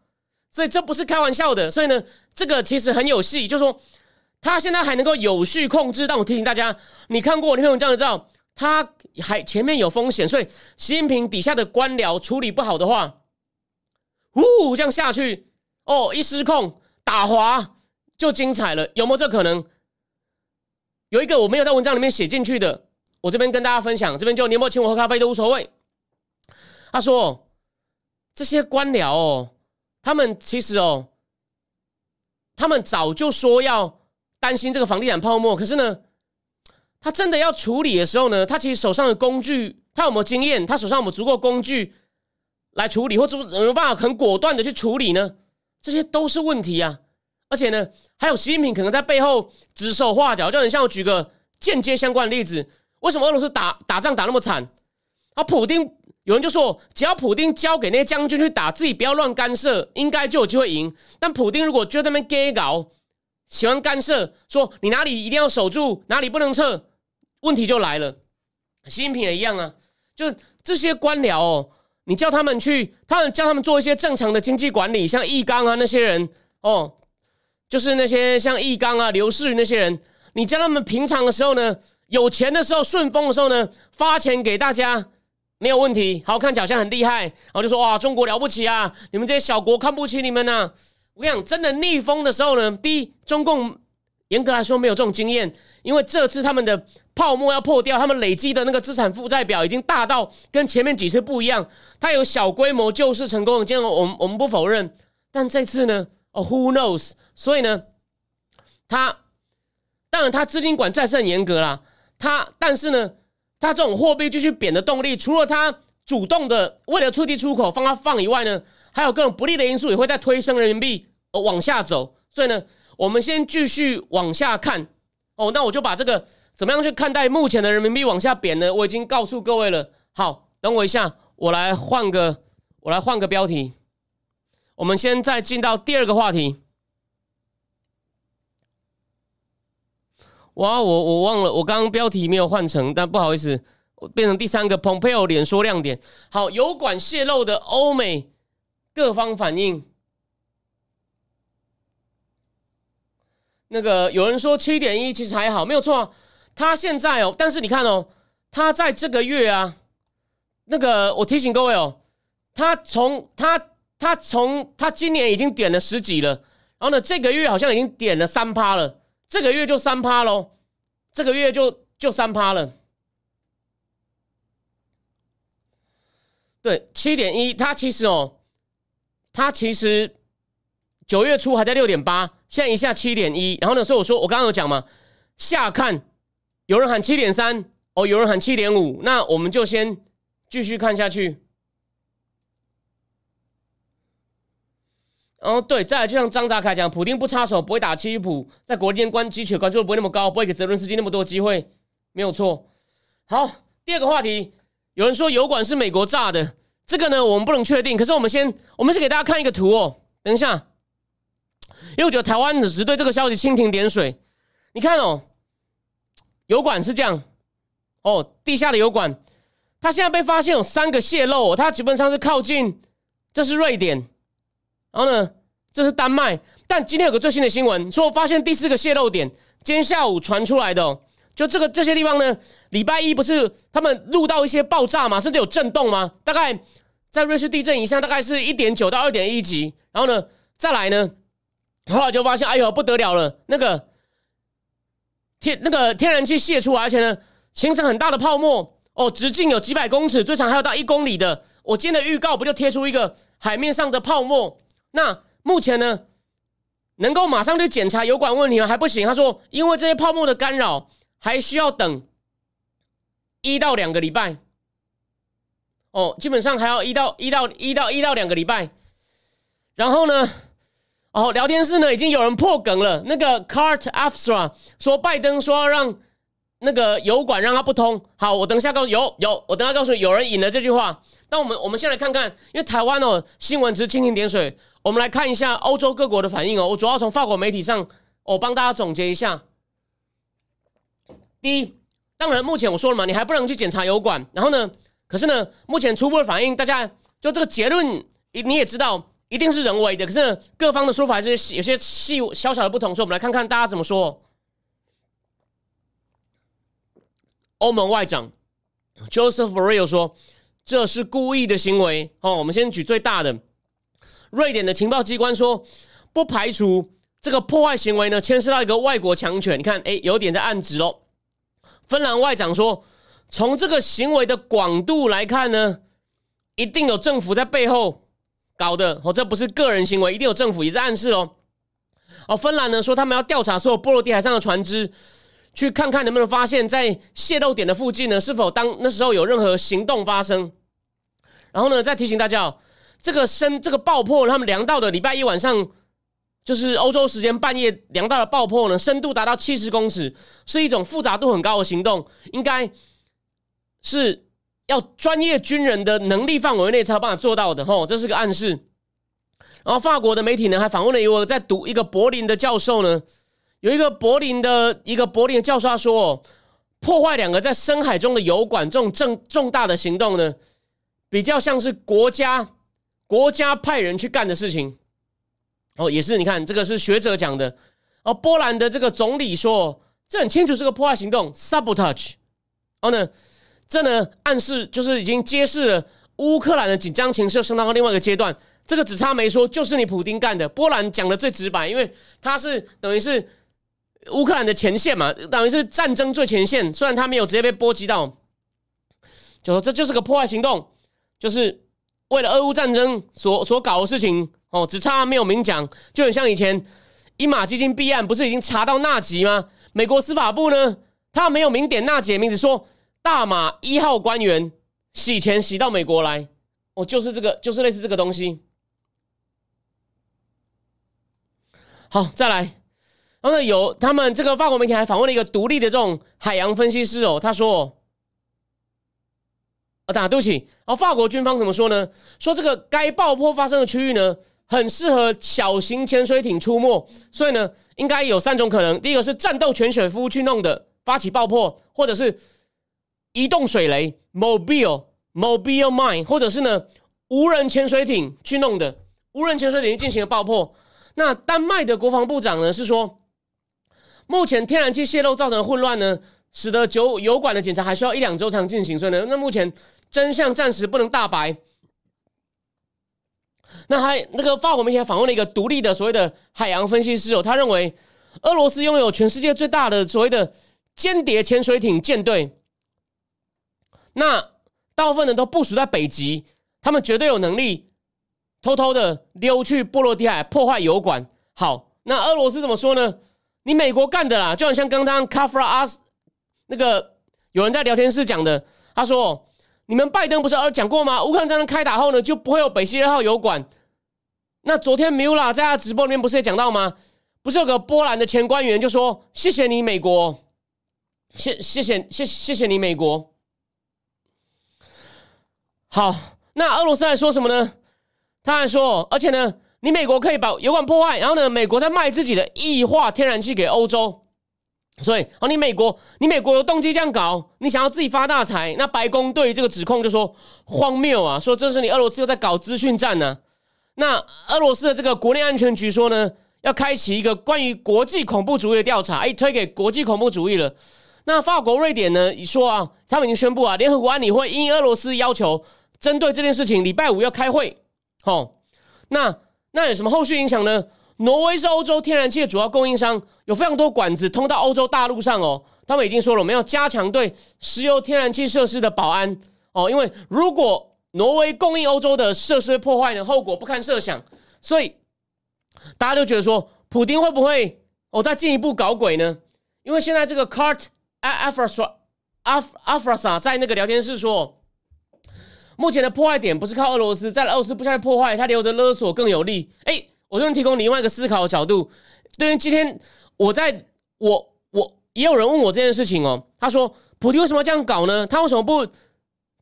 B: 所以这不是开玩笑的。所以呢，这个其实很有戏，就是说他现在还能够有序控制。但我提醒大家，你看过我那篇文章的知道，他还前面有风险，所以习近平底下的官僚处理不好的话。呜，这样下去哦，一失控打滑就精彩了，有没有这可能？有一个我没有在文章里面写进去的，我这边跟大家分享，这边就你有没有请我喝咖啡都无所谓。他说这些官僚哦，他们其实哦，他们早就说要担心这个房地产泡沫，可是呢，他真的要处理的时候呢，他其实手上的工具，他有没有经验？他手上有没有足够工具？来处理，或者有没有办法很果断的去处理呢？这些都是问题啊！而且呢，还有习近平可能在背后指手画脚，就很像我举个间接相关的例子：为什么俄罗斯打打仗打那么惨？啊，普丁有人就说，只要普丁交给那些将军去打，自己不要乱干涉，应该就有机会赢。但普丁如果就在那边 gay 搞，喜欢干涉，说你哪里一定要守住，哪里不能撤，问题就来了。习近平也一样啊，就这些官僚哦。你叫他们去，他们叫他们做一些正常的经济管理，像易纲啊那些人哦，就是那些像易纲啊、刘世宇那些人，你叫他们平常的时候呢，有钱的时候、顺风的时候呢，发钱给大家没有问题，好看起来好像很厉害，然后就说哇，中国了不起啊，你们这些小国看不起你们呐。我跟你讲，真的逆风的时候呢，第一，中共严格来说没有这种经验，因为这次他们的。泡沫要破掉，他们累积的那个资产负债表已经大到跟前面几次不一样。它有小规模救市成功的，今天我们我们不否认，但这次呢？哦，Who knows？所以呢，他当然他资金管债是很严格啦。它但是呢，它这种货币继续贬的动力，除了它主动的为了促进出口放它放以外呢，还有各种不利的因素也会在推升人民币往下走。所以呢，我们先继续往下看。哦，那我就把这个。怎么样去看待目前的人民币往下贬呢？我已经告诉各位了。好，等我一下，我来换个，我来换个标题。我们先再进到第二个话题。哇，我我忘了，我刚刚标题没有换成，但不好意思，我变成第三个。Pompeo 脸说亮点。好，油管泄露的欧美各方反应。那个有人说七点一其实还好，没有错。他现在哦，但是你看哦，他在这个月啊，那个我提醒各位哦，他从他他从他今年已经点了十几了，然后呢，这个月好像已经点了三趴了，这个月就三趴喽，这个月就就三趴了。对，七点一，它其实哦，它其实九月初还在六点八，现在一下七点一，然后呢，所以我说我刚刚有讲嘛，下看。有人喊七点三哦，有人喊七点五，那我们就先继续看下去。哦，对，再来就像张达凯讲，普京不插手，不会打七普，在国际间关机，关注度不会那么高，不会给泽伦斯基那么多机会，没有错。好，第二个话题，有人说油管是美国炸的，这个呢我们不能确定，可是我们先，我们先给大家看一个图哦。等一下，因为我觉得台湾只是对这个消息蜻蜓点水，你看哦。油管是这样，哦，地下的油管，它现在被发现有三个泄漏，它基本上是靠近，这是瑞典，然后呢，这是丹麦，但今天有个最新的新闻，说我发现第四个泄漏点，今天下午传出来的，就这个这些地方呢，礼拜一不是他们录到一些爆炸嘛，甚至有震动吗？大概在瑞士地震以上，大概是一点九到二点一级。然后呢，再来呢，后来就发现，哎呦不得了了，那个天那个天然气泄出来，而且呢，形成很大的泡沫哦，直径有几百公尺，最长还有到一公里的。我今天的预告不就贴出一个海面上的泡沫？那目前呢，能够马上去检查油管问题吗？还不行。他说，因为这些泡沫的干扰。还需要等一到两个礼拜哦，基本上还要一到一到一到一到两个礼拜。然后呢，哦，聊天室呢已经有人破梗了。那个 Cart Afsra 说，拜登说要让那个油管让它不通。好，我等一下告诉有有，我等下告诉有人引了这句话。那我们我们先来看看，因为台湾哦新闻只是蜻蜓点水，我们来看一下欧洲各国的反应哦。我主要从法国媒体上，我帮大家总结一下。第一，当然，目前我说了嘛，你还不能去检查油管。然后呢，可是呢，目前初步的反应，大家就这个结论，你你也知道，一定是人为的。可是各方的说法还是有些细小小的不同，所以我们来看看大家怎么说。欧盟外长 Joseph Borrell 说，这是故意的行为。哦，我们先举最大的，瑞典的情报机关说，不排除这个破坏行为呢，牵涉到一个外国强权。你看，哎，有点在暗指哦。芬兰外长说：“从这个行为的广度来看呢，一定有政府在背后搞的。哦，这不是个人行为，一定有政府也在暗示哦。哦，芬兰呢说他们要调查所有波罗的海上的船只，去看看能不能发现，在泄漏点的附近呢，是否当那时候有任何行动发生。然后呢，再提醒大家，这个深这个爆破，他们量到的礼拜一晚上。”就是欧洲时间半夜量到的爆破呢，深度达到七十公尺，是一种复杂度很高的行动，应该是要专业军人的能力范围内才有办法做到的吼，这是个暗示。然后法国的媒体呢还访问了一个在读一个柏林的教授呢，有一个柏林的一个柏林的教授他说，破坏两个在深海中的油管这种重重大的行动呢，比较像是国家国家派人去干的事情。哦，也是，你看这个是学者讲的。哦，波兰的这个总理说，这很清楚是个破坏行动，sabotage。然后呢，这呢暗示就是已经揭示了乌克兰的紧张情势升到了另外一个阶段。这个只差没说，就是你普丁干的。波兰讲的最直白，因为他是等于是乌克兰的前线嘛，等于是战争最前线。虽然他没有直接被波及到，就说这就是个破坏行动，就是为了俄乌战争所所搞的事情。哦，只差没有明讲，就很像以前英马基金弊案，不是已经查到纳吉吗？美国司法部呢，他没有明点纳吉的名字，说大马一号官员洗钱洗到美国来，哦，就是这个，就是类似这个东西。好，再来，然后呢，有他们这个法国媒体还访问了一个独立的这种海洋分析师哦，他说。啊，打对不起。然后法国军方怎么说呢？说这个该爆破发生的区域呢，很适合小型潜水艇出没，所以呢，应该有三种可能：第一个是战斗潜水夫去弄的，发起爆破；或者是移动水雷 （mobile mobile mine）；或者是呢，无人潜水艇去弄的，无人潜水艇进行了爆破。那丹麦的国防部长呢是说，目前天然气泄漏造成的混乱呢，使得酒油管的检查还需要一两周才能进行，所以呢，那目前。真相暂时不能大白。那还那个法国媒体访问了一个独立的所谓的海洋分析师哦，他认为俄罗斯拥有全世界最大的所谓的间谍潜水艇舰队，那大部分人都部署在北极，他们绝对有能力偷偷的溜去波罗的海破坏油管。好，那俄罗斯怎么说呢？你美国干的啦，就好像刚刚卡弗拉阿斯那个有人在聊天室讲的，他说。你们拜登不是呃讲过吗？乌克兰战争开打后呢，就不会有北溪二号油管。那昨天米拉在他直播里面不是也讲到吗？不是有个波兰的前官员就说：“谢谢你美国，谢谢谢谢谢谢你美国。”好，那俄罗斯还说什么呢？他还说，而且呢，你美国可以把油管破坏，然后呢，美国在卖自己的液化天然气给欧洲。所以，哦，你美国，你美国有动机这样搞，你想要自己发大财？那白宫对于这个指控就说荒谬啊，说这是你俄罗斯又在搞资讯战呢。那俄罗斯的这个国内安全局说呢，要开启一个关于国际恐怖主义的调查，哎，推给国际恐怖主义了。那法国、瑞典呢？你说啊，他们已经宣布啊，联合国安理会因俄罗斯要求针对这件事情，礼拜五要开会。哦，那那有什么后续影响呢？挪威是欧洲天然气的主要供应商，有非常多管子通到欧洲大陆上哦。他们已经说了，我们要加强对石油天然气设施的保安哦，因为如果挪威供应欧洲的设施破坏呢，后果不堪设想。所以大家都觉得说，普京会不会哦再进一步搞鬼呢？因为现在这个 Cart。阿阿弗说，阿阿弗萨在那个聊天室说，目前的破坏点不是靠俄罗斯，在俄罗斯不下去破坏，他留着勒索更有利。哎，我这边提供另外一个思考的角度。对于今天我在我我也有人问我这件事情哦，他说普京为什么要这样搞呢？他为什么不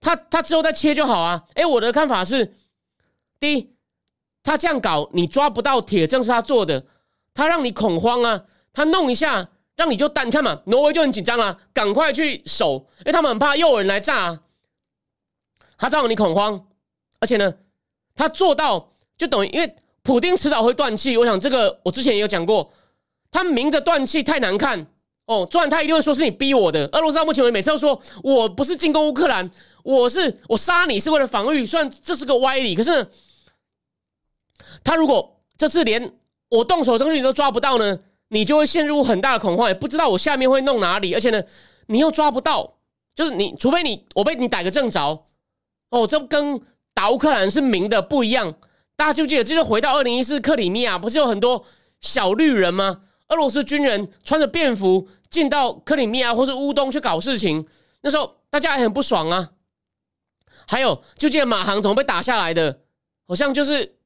B: 他他之后再切就好啊？哎，我的看法是，第一，他这样搞你抓不到铁证是他做的，他让你恐慌啊，他弄一下。让你就单看嘛，挪威就很紧张了，赶快去守，因为他们很怕又有人来炸，他造成你恐慌，而且呢，他做到就等于，因为普丁迟早会断气，我想这个我之前也有讲过，他明着断气太难看哦，不然他一定会说是你逼我的。俄罗斯到目前为止每次都说我不是进攻乌克兰，我是我杀你是为了防御，虽然这是个歪理，可是他如果这次连我动手证据都抓不到呢？你就会陷入很大的恐慌，也不知道我下面会弄哪里，而且呢，你又抓不到，就是你除非你我被你逮个正着，哦，这跟打乌克兰是明的不一样。大家就记得，这就回到二零一四克里米亚，不是有很多小绿人吗？俄罗斯军人穿着便服进到克里米亚或是乌东去搞事情，那时候大家还很不爽啊。还有，就记得马航怎么被打下来的，好像就是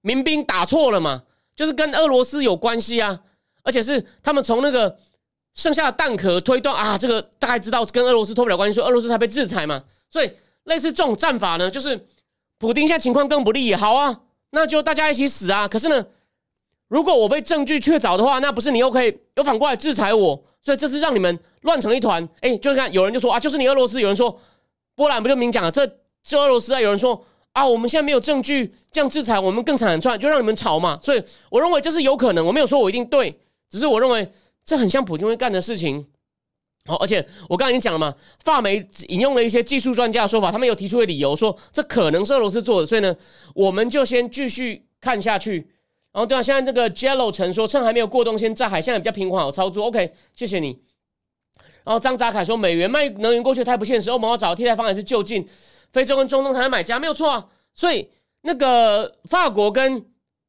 B: 民兵打错了嘛，就是跟俄罗斯有关系啊。而且是他们从那个剩下的弹壳推断啊，这个大概知道跟俄罗斯脱不了关系，所以俄罗斯才被制裁嘛。所以类似这种战法呢，就是普丁现在情况更不利，好啊，那就大家一起死啊。可是呢，如果我被证据确凿的话，那不是你又可以又反过来制裁我？所以这是让你们乱成一团。哎，就是看有人就说啊，就是你俄罗斯，有人说波兰不就明讲了，这这俄罗斯啊，有人说啊，我们现在没有证据这样制裁，我们更惨串，就让你们吵嘛。所以我认为这是有可能，我没有说我一定对。只是我认为这很像普京会干的事情，好，而且我刚才已经讲了嘛，法媒引用了一些技术专家的说法，他们有提出的理由说这可能是俄罗斯做的，所以呢，我们就先继续看下去。然后对啊，现在这个 Jello 曾说趁还没有过冬先炸海，现在比较平缓好操作。OK，谢谢你。然后张扎凯说美元卖能源过去太不现实，欧盟要找替代方案是就近非洲跟中东才能买家，没有错啊。所以那个法国跟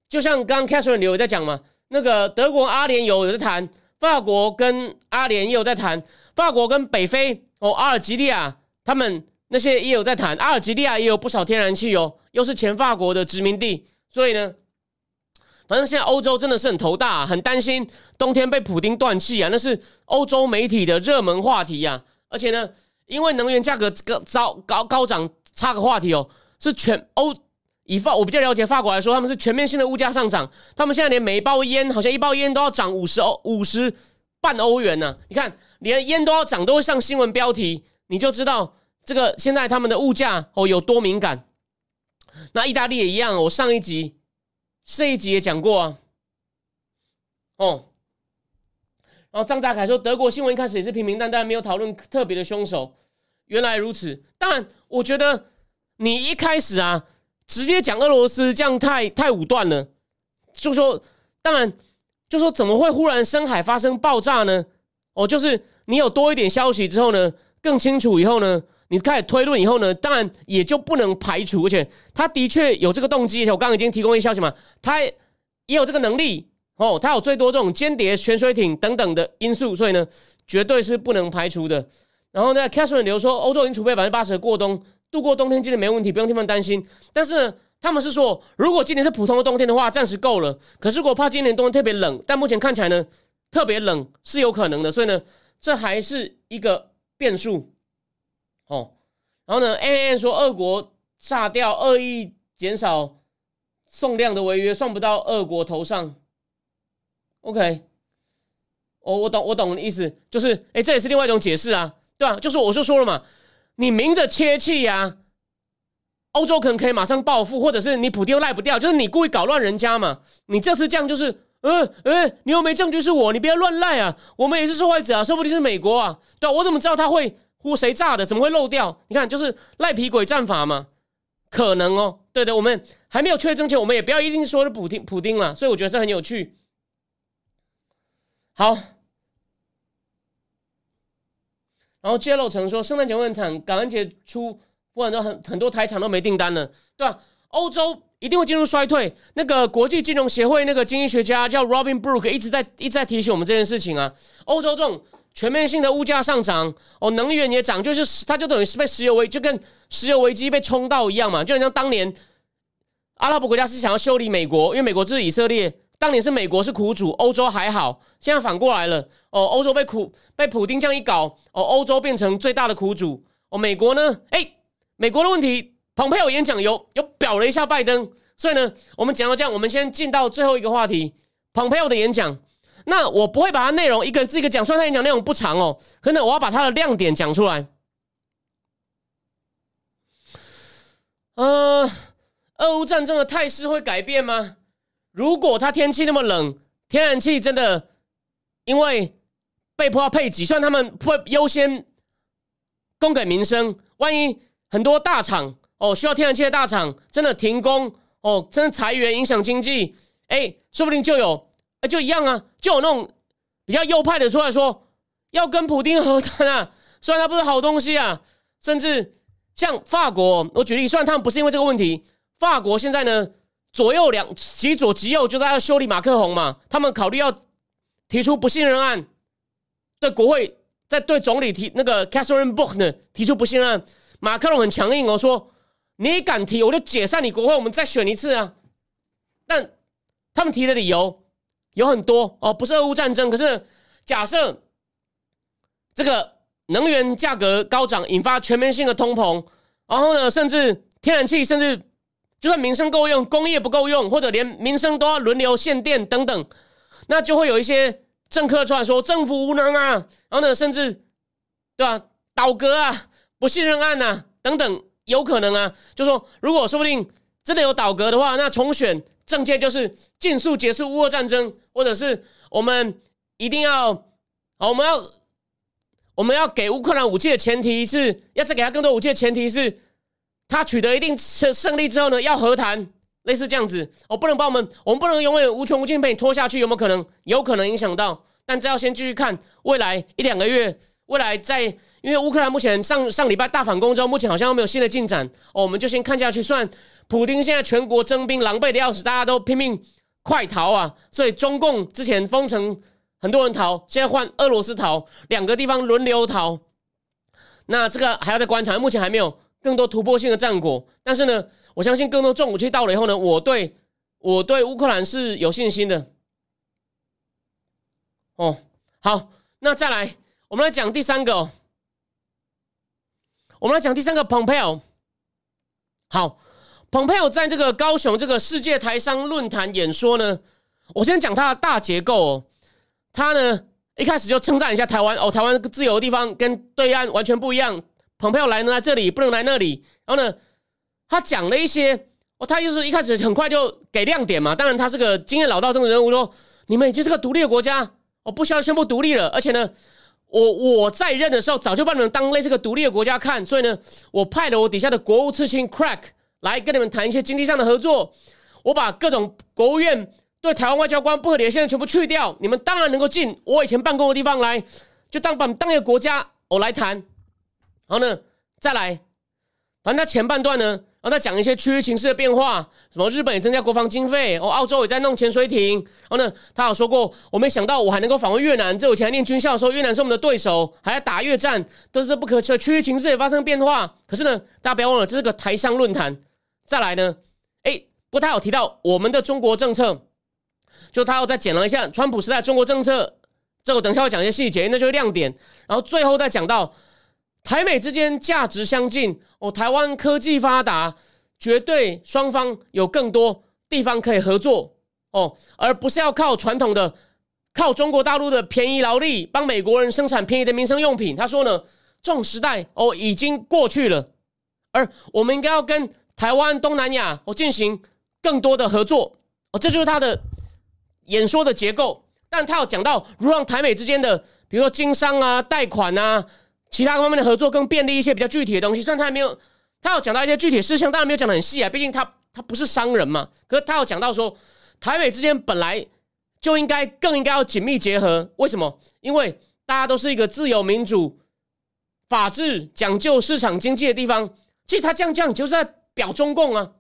B: 就像刚 Catherine 刘在讲嘛。那个德国阿联酋有在谈，法国跟阿联也有在谈，法国跟北非哦，阿尔及利亚他们那些也有在谈，阿尔及利亚也有不少天然气哦，又是前法国的殖民地，所以呢，反正现在欧洲真的是很头大，很担心冬天被普丁断气啊，那是欧洲媒体的热门话题呀，而且呢，因为能源价格高高高高涨，差个话题哦，是全欧。以法我比较了解法国来说，他们是全面性的物价上涨，他们现在连每一包烟好像一包烟都要涨五十欧五十半欧元呢。你看，连烟都要涨，都会上新闻标题，你就知道这个现在他们的物价哦有多敏感。那意大利也一样，我上一集这一集也讲过啊。哦，然后张大凯说，德国新闻一开始也是平平淡淡，没有讨论特别的凶手。原来如此，当然，我觉得你一开始啊。直接讲俄罗斯这样太太武断了，就说当然就说怎么会忽然深海发生爆炸呢？哦，就是你有多一点消息之后呢，更清楚以后呢，你开始推论以后呢，当然也就不能排除，而且他的确有这个动机。我刚刚已经提供一些消息嘛，他也有这个能力哦，他有最多这种间谍潜水艇等等的因素，所以呢，绝对是不能排除的。然后呢，Catherine 留说，欧洲已经储备百分之八十的过冬。度过冬天今年没问题，不用他们担心。但是他们是说，如果今年是普通的冬天的话，暂时够了。可是我怕今年冬天特别冷，但目前看起来呢，特别冷是有可能的，所以呢，这还是一个变数。哦，然后呢，A N 说，俄国炸掉恶意减少送量的违约，算不到俄国头上。OK，哦，我懂，我懂的意思，就是，哎，这也是另外一种解释啊，对吧？就是我就说了嘛。你明着切气呀，欧洲可能可以马上报复，或者是你普丁又赖不掉，就是你故意搞乱人家嘛。你这次这样就是呃呃，你又没证据是我，你不要乱赖啊！我们也是受害者啊，说不定是美国啊，对啊，我怎么知道他会呼谁炸的？怎么会漏掉？你看，就是赖皮鬼战法嘛，可能哦。对的，我们还没有确证前，我们也不要一定说是普丁普丁了。所以我觉得这很有趣。好，然后 Jello 曾说，圣诞节问惨，感恩节出，不然都很很多台厂都没订单了，对吧？欧洲。一定会进入衰退。那个国际金融协会那个经济学家叫 Robin Brook，一直在一直在提醒我们这件事情啊。欧洲这种全面性的物价上涨，哦，能源也涨，就是它就等于是被石油危，就跟石油危机被冲到一样嘛。就像当年阿拉伯国家是想要修理美国，因为美国就是以色列，当年是美国是苦主，欧洲还好。现在反过来了，哦，欧洲被苦被普丁这样一搞，哦，欧洲变成最大的苦主。哦，美国呢？哎，美国的问题。蓬佩奥演讲有有表了一下拜登，所以呢，我们讲到这样，我们先进到最后一个话题，蓬佩奥的演讲。那我不会把它内容一个字一个讲，虽然他演讲内容不长哦，可能我要把它的亮点讲出来。呃，俄乌战争的态势会改变吗？如果它天气那么冷，天然气真的因为被迫要配给，虽然他们会优先供给民生，万一很多大厂。哦，需要天然气的大厂真的停工哦，真的裁员影响经济，哎，说不定就有，哎，就一样啊，就有那种比较右派的出来说要跟普京和谈啊，虽然他不是好东西啊，甚至像法国，我举例，虽然他们不是因为这个问题，法国现在呢左右两极左极右就在要修理马克宏嘛，他们考虑要提出不信任案，对国会在对总理提那个 Catherine Book 呢提出不信任案，马克龙很强硬哦说。你敢提，我就解散你国会，我们再选一次啊！但他们提的理由有很多哦，不是俄乌战争，可是假设这个能源价格高涨，引发全面性的通膨，然后呢，甚至天然气，甚至就算民生够用，工业不够用，或者连民生都要轮流限电等等，那就会有一些政客出来说政府无能啊，然后呢，甚至对吧，倒戈啊，不信任案呐，等等。有可能啊，就说如果说不定真的有倒戈的话，那重选政界就是尽速结束乌俄战争，或者是我们一定要，好，我们要我们要给乌克兰武器的前提是要再给他更多武器的前提是，他取得一定胜胜利之后呢，要和谈，类似这样子。我不能把我们，我们不能永远无穷无尽被你拖下去，有没有可能？有可能影响到，但这要先继续看未来一两个月，未来在。因为乌克兰目前上上礼拜大反攻之后，目前好像没有新的进展哦，我们就先看下去。算普京现在全国征兵，狼狈的要死，大家都拼命快逃啊！所以中共之前封城，很多人逃，现在换俄罗斯逃，两个地方轮流逃。那这个还要再观察，目前还没有更多突破性的战果。但是呢，我相信更多重武器到了以后呢，我对我对乌克兰是有信心的。哦，好，那再来，我们来讲第三个。我们来讲第三个，Pompeo。好，Pompeo 在这个高雄这个世界台商论坛演说呢，我先讲他的大结构。哦。他呢一开始就称赞一下台湾哦，台湾自由的地方跟对岸完全不一样。Pompeo 来能来这里，不能来那里。然后呢，他讲了一些哦，他就是一开始很快就给亮点嘛。当然，他是个经验老道这种人物，说你们已经是个独立的国家，我不需要宣布独立了。而且呢。我我在任的时候，早就把你们当类似个独立的国家看，所以呢，我派了我底下的国务次卿 Crack 来跟你们谈一些经济上的合作。我把各种国务院对台湾外交官不合理的现象全部去掉，你们当然能够进我以前办公的地方来，就当把当一个国家我来谈。然后呢，再来，反正他前半段呢。然后再讲一些区域形势的变化，什么日本也增加国防经费，哦，澳洲也在弄潜水艇。然后呢，他有说过，我没想到我还能够访问越南。这我以前念军校的时候，越南是我们的对手，还要打越战，都是不可测。区域形势也发生变化。可是呢，大家不要忘了，这是个台商论坛。再来呢，哎，不过他有提到我们的中国政策，就他要再讲了一下川普时代中国政策，这个等下会讲一些细节，那就是亮点。然后最后再讲到。台美之间价值相近哦，台湾科技发达，绝对双方有更多地方可以合作哦，而不是要靠传统的靠中国大陆的便宜劳力帮美国人生产便宜的民生用品。他说呢，这种时代哦已经过去了，而我们应该要跟台湾、东南亚哦进行更多的合作哦，这就是他的演说的结构，但他有讲到如让台美之间的，比如说经商啊、贷款啊、其他方面的合作更便利一些，比较具体的东西。虽然他还没有，他有讲到一些具体事项，当然没有讲的很细啊，毕竟他他不是商人嘛。可是他有讲到说，台美之间本来就应该更应该要紧密结合。为什么？因为大家都是一个自由民主、法治、讲究市场经济的地方。其实他这样讲就是在表中共啊。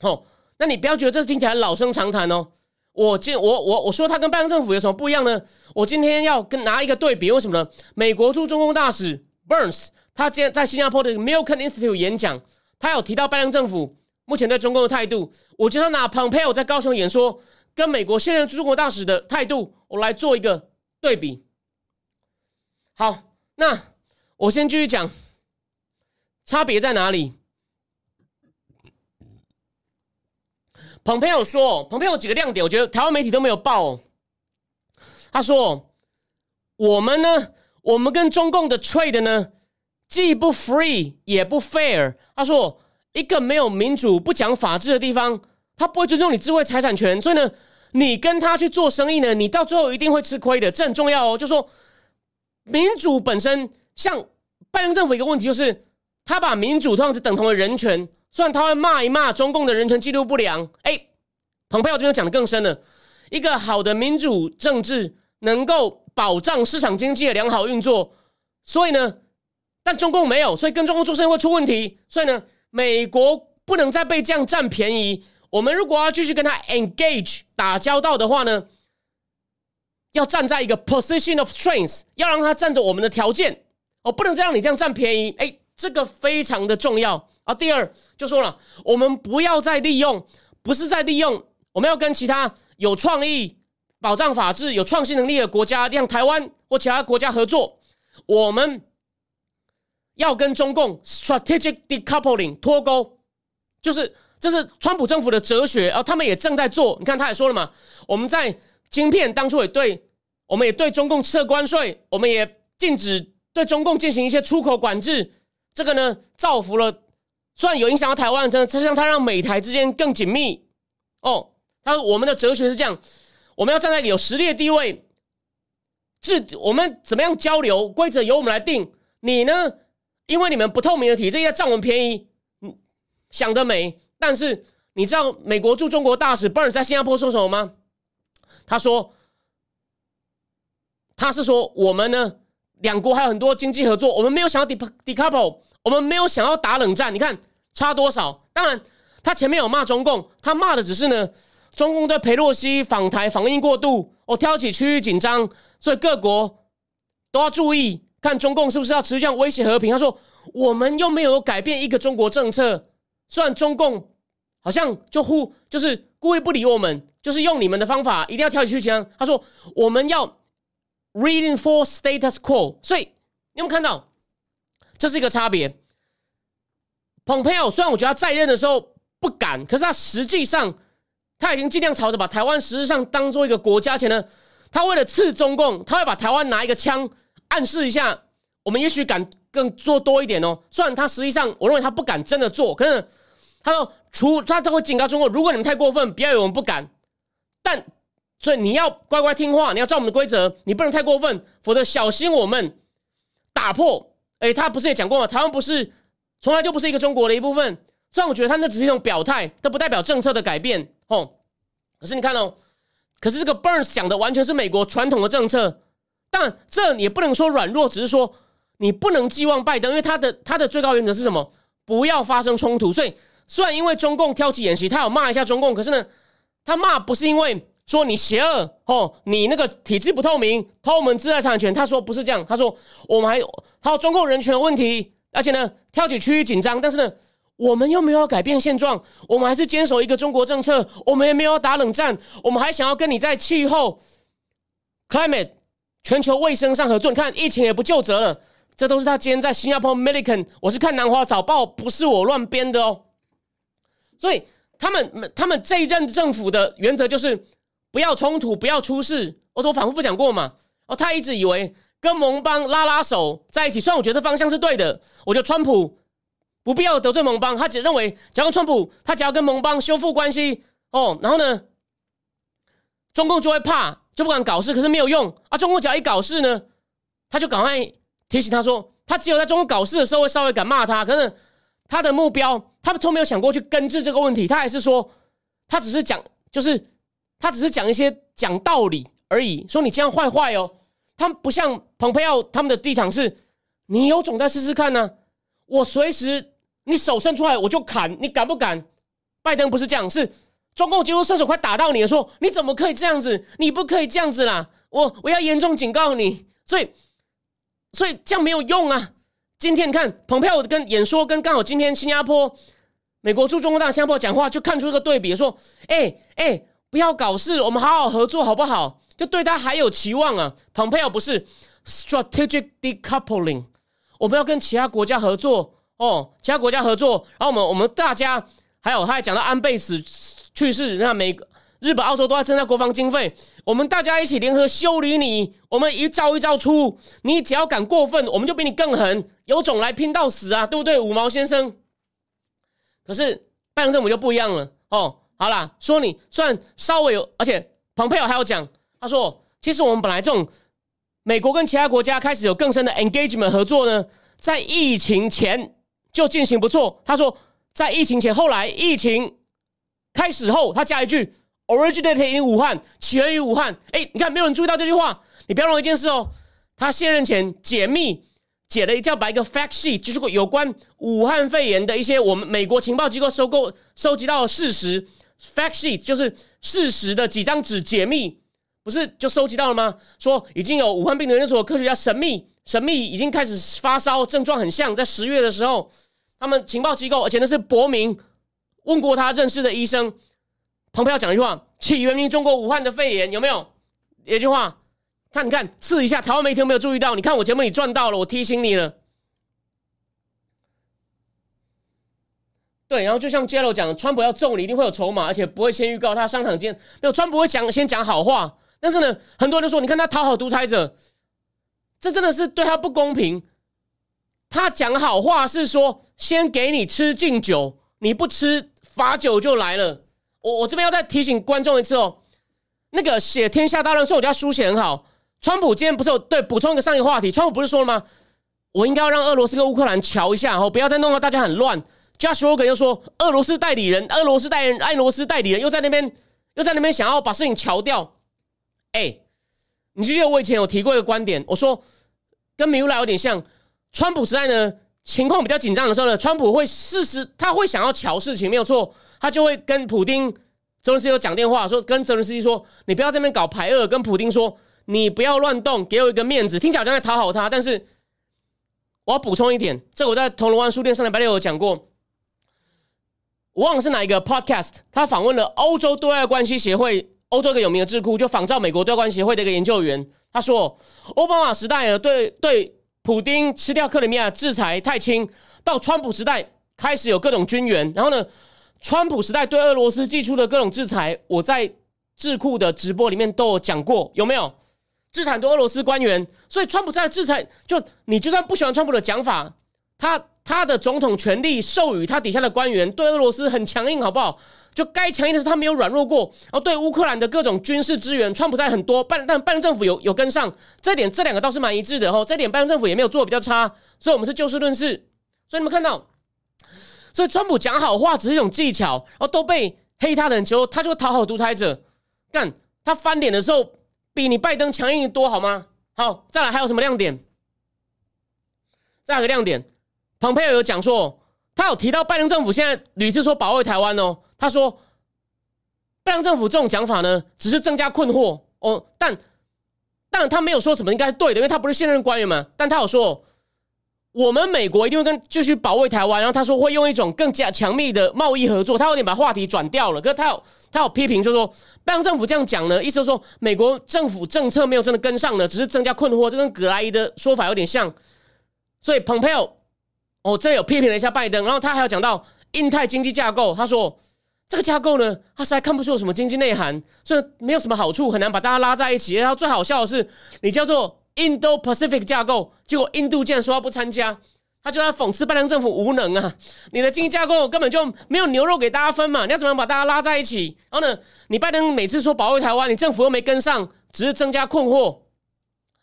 B: 哦，那你不要觉得这听起来老生常谈哦。我今我我我说他跟拜登政府有什么不一样呢？我今天要跟拿一个对比，为什么呢？美国驻中共大使 Burns，他今天在新加坡的 Milken Institute 演讲，他有提到拜登政府目前对中共的态度。我觉得拿 Pompeo 在高雄演说，跟美国现任驻中国大使的态度，我来做一个对比。好，那我先继续讲，差别在哪里？蓬佩奥说：“蓬佩奥几个亮点，我觉得台湾媒体都没有报。他说，我们呢，我们跟中共的 trade 呢，既不 free 也不 fair。他说，一个没有民主、不讲法治的地方，他不会尊重你智慧财产权。所以呢，你跟他去做生意呢，你到最后一定会吃亏的。这很重要哦。就说民主本身，像拜登政府一个问题就是，他把民主通常是等同的人权。”虽然他会骂一骂中共的人权记录不良，哎，蓬佩奥这边讲的更深了。一个好的民主政治能够保障市场经济的良好运作，所以呢，但中共没有，所以跟中共做生意会出问题。所以呢，美国不能再被这样占便宜。我们如果要继续跟他 engage 打交道的话呢，要站在一个 position of strength，要让他站着我们的条件，哦，不能再让你这样占便宜。哎，这个非常的重要。啊，第二就说了，我们不要再利用，不是在利用，我们要跟其他有创意、保障法治、有创新能力的国家，像台湾或其他国家合作。我们要跟中共 strategic decoupling 脱钩，就是这是川普政府的哲学，然后他们也正在做。你看，他也说了嘛，我们在晶片当初也对，我们也对中共撤关税，我们也禁止对中共进行一些出口管制，这个呢，造福了。虽然有影响到台湾，真的，实际上它让美台之间更紧密。哦，他说我们的哲学是这样：我们要站在有实力的地位，制我们怎么样交流规则由我们来定。你呢？因为你们不透明的体制要占我们便宜，嗯，想得美。但是你知道美国驻中国大使 Burn 在新加坡说什么吗？他说，他是说我们呢，两国还有很多经济合作，我们没有想要 decouple。我们没有想要打冷战，你看差多少？当然，他前面有骂中共，他骂的只是呢，中共对佩洛西访台反应过度，哦，挑起区域紧张，所以各国都要注意，看中共是不是要持续这样威胁和平。他说，我们又没有改变一个中国政策，虽然中共好像就忽就是故意不理我们，就是用你们的方法，一定要挑起区域紧张。他说，我们要 reading for status quo，所以你有没有看到？这是一个差别。蓬佩奥虽然我觉得他在任的时候不敢，可是他实际上他已经尽量朝着把台湾实质上当做一个国家前呢，他为了刺中共，他会把台湾拿一个枪暗示一下，我们也许敢更做多一点哦。虽然他实际上我认为他不敢真的做，可是他说除他他会警告中国，如果你们太过分，不要以为我们不敢。但所以你要乖乖听话，你要照我们的规则，你不能太过分，否则小心我们打破。哎，他不是也讲过吗？台湾不是从来就不是一个中国的一部分。虽然我觉得他那只是一种表态，都不代表政策的改变。哦，可是你看哦，可是这个 Burns 讲的完全是美国传统的政策，但这也不能说软弱，只是说你不能寄望拜登，因为他的他的最高原则是什么？不要发生冲突。所以虽然因为中共挑起演习，他有骂一下中共，可是呢，他骂不是因为。说你邪恶哦，你那个体制不透明，偷我们知识产权。他说不是这样，他说我们还有还有中共人权的问题，而且呢跳起区域紧张，但是呢我们又没有改变现状，我们还是坚守一个中国政策，我们也没有打冷战，我们还想要跟你在气候 climate 全球卫生上合作。你看疫情也不就责了，这都是他今天在新加坡 American，我是看南华早报，不是我乱编的哦。所以他们他们这一任政府的原则就是。不要冲突，不要出事。我都反复讲过嘛。哦，他一直以为跟盟邦拉拉手在一起，虽然我觉得方向是对的。我觉得川普不必要得罪盟邦，他只认为，只要川普，他只要跟盟邦修复关系哦，然后呢，中共就会怕，就不敢搞事。可是没有用啊！中共只要一搞事呢，他就赶快提醒他说，他只有在中国搞事的时候会稍微敢骂他。可是他的目标，他们从没有想过去根治这个问题。他还是说，他只是讲，就是他只是讲一些讲道理而已。说你这样坏坏哦，他们不像蓬佩奥他们的立场是，你有种再试试看呢。我随时你手伸出来我就砍，你敢不敢？拜登不是这样，是。中共几乎射手快打到你了，说你怎么可以这样子？你不可以这样子啦！我我要严重警告你。所以，所以这样没有用啊！今天你看，蓬佩奥跟演说跟刚好今天新加坡、美国驻中国大新加坡讲话，就看出一个对比，说：哎哎，不要搞事，我们好好合作好不好？就对他还有期望啊！蓬佩奥不是 strategic decoupling，我们要跟其他国家合作哦，其他国家合作，然后我们我们大家还有他还讲到安倍死。去世，那美、日本、澳洲都在增加国防经费，我们大家一起联合修理你。我们一招一招出，你只要敢过分，我们就比你更狠，有种来拼到死啊，对不对，五毛先生？可是拜登政府就不一样了哦。好啦，说你算稍微有，而且蓬佩奥还有讲，他说，其实我们本来这种美国跟其他国家开始有更深的 engagement 合作呢，在疫情前就进行不错。他说，在疫情前，后来疫情。开始后，他加一句 “originated in 武汉”，起源于武汉。哎，你看，没有人注意到这句话。你不要忘一件事哦，他卸任前解密解了一叫把一个 fact sheet，就是有关武汉肺炎的一些我们美国情报机构收购收集到的事实。Fact sheet 就是事实的几张纸解密，不是就收集到了吗？说已经有武汉病毒研究所科学家神秘神秘已经开始发烧，症状很像，在十月的时候，他们情报机构，而且那是伯明。问过他认识的医生，蓬佩奥讲一句话：起源于中国武汉的肺炎有没有？一句话，看你看，刺一下，台湾媒体有没有注意到？你看我节目里赚到了，我提醒你了。对，然后就像 Jello 讲，川普要揍你，一定会有筹码，而且不会先预告他上场间没有。川普会讲先讲好话，但是呢，很多人说，你看他讨好独裁者，这真的是对他不公平。他讲好话是说先给你吃敬酒，你不吃。罚酒就来了，我我这边要再提醒观众一次哦，那个写《天下大乱》说我家书写很好。川普今天不是有对补充一个上一个话题？川普不是说了吗？我应该要让俄罗斯跟乌克兰瞧一下哦，不要再弄到大家很乱。Josh Rogan 又说俄罗斯代理人，俄罗斯代人，俄罗斯代理人又在那边又在那边想要把事情瞧掉。哎，你记得我以前有提过一个观点，我说跟米乌拉有点像，川普时代呢。情况比较紧张的时候呢，川普会事实他会想要瞧事情，没有错，他就会跟普丁、泽伦斯基有讲电话，说跟泽伦斯基说，你不要这边搞排恶，跟普丁说，你不要乱动，给我一个面子，听起来好像在讨好他。但是我要补充一点，这我在铜锣湾书店上礼拜六有讲过，我忘了是哪一个 podcast，他访问了欧洲对外关系协会，欧洲一个有名的智库，就仿照美国对外关系协会的一个研究员，他说，奥巴马时代呢，对对。普丁吃掉克里米亚制裁太轻，到川普时代开始有各种军援，然后呢，川普时代对俄罗斯寄出的各种制裁，我在智库的直播里面都有讲过，有没有？制裁很多俄罗斯官员，所以川普在制裁，就你就算不喜欢川普的讲法，他他的总统权力授予他底下的官员对俄罗斯很强硬，好不好？就该强硬的是他没有软弱过，然后对乌克兰的各种军事支援，川普在很多拜但拜登政府有有跟上这点，这两个倒是蛮一致的哦。这点拜登政府也没有做的比较差，所以我们是就事论事。所以你们看到，所以川普讲好话只是一种技巧，然后都被黑他的人求他就讨好独裁者，干他翻脸的时候比你拜登强硬多好吗？好，再来还有什么亮点？再来个亮点，蓬佩奥有讲说。他有提到拜登政府现在屡次说保卫台湾哦，他说拜登政府这种讲法呢，只是增加困惑哦。但但他没有说什么应该对的，因为他不是现任官员嘛。但他有说，我们美国一定会跟继续保卫台湾。然后他说会用一种更加强密的贸易合作。他有点把话题转掉了。可是他有他有批评，就是说拜登政府这样讲呢，意思就是说美国政府政策没有真的跟上呢，只是增加困惑。这跟葛莱伊的说法有点像。所以蓬佩奥。哦，这有批评了一下拜登，然后他还有讲到印太经济架构，他说这个架构呢，他实在看不出有什么经济内涵，所以没有什么好处，很难把大家拉在一起。然后最好笑的是，你叫做印度 Pacific 架构，结果印度竟然说他不参加，他就在讽刺拜登政府无能啊！你的经济架构根本就没有牛肉给大家分嘛，你要怎么样把大家拉在一起？然后呢，你拜登每次说保卫台湾，你政府又没跟上，只是增加困惑，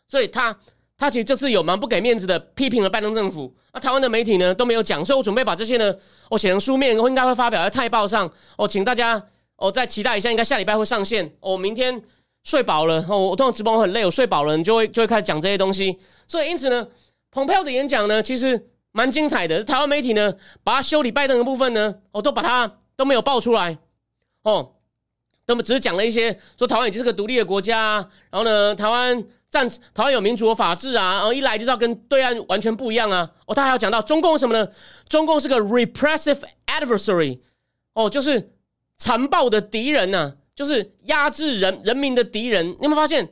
B: 所以他他其实这次有蛮不给面子的批评了拜登政府。那台湾的媒体呢都没有讲，所以我准备把这些呢，我写成书面，我应该会发表在《泰报》上。哦，请大家哦再期待一下，应该下礼拜会上线。哦，明天睡饱了，哦，我通常直播很累，我睡饱了，你就会就会开始讲这些东西。所以因此呢，蓬佩奥的演讲呢，其实。蛮精彩的，台湾媒体呢，把他修理拜登的部分呢，哦，都把他都没有爆出来，哦，那么只是讲了一些，说台湾已经是个独立的国家，然后呢，台湾战台湾有民主和法治啊，然后一来就是要跟对岸完全不一样啊，哦，他还要讲到中共什么呢？中共是个 repressive adversary，哦，就是残暴的敌人呐，就是压制人人民的敌人。你有没有发现，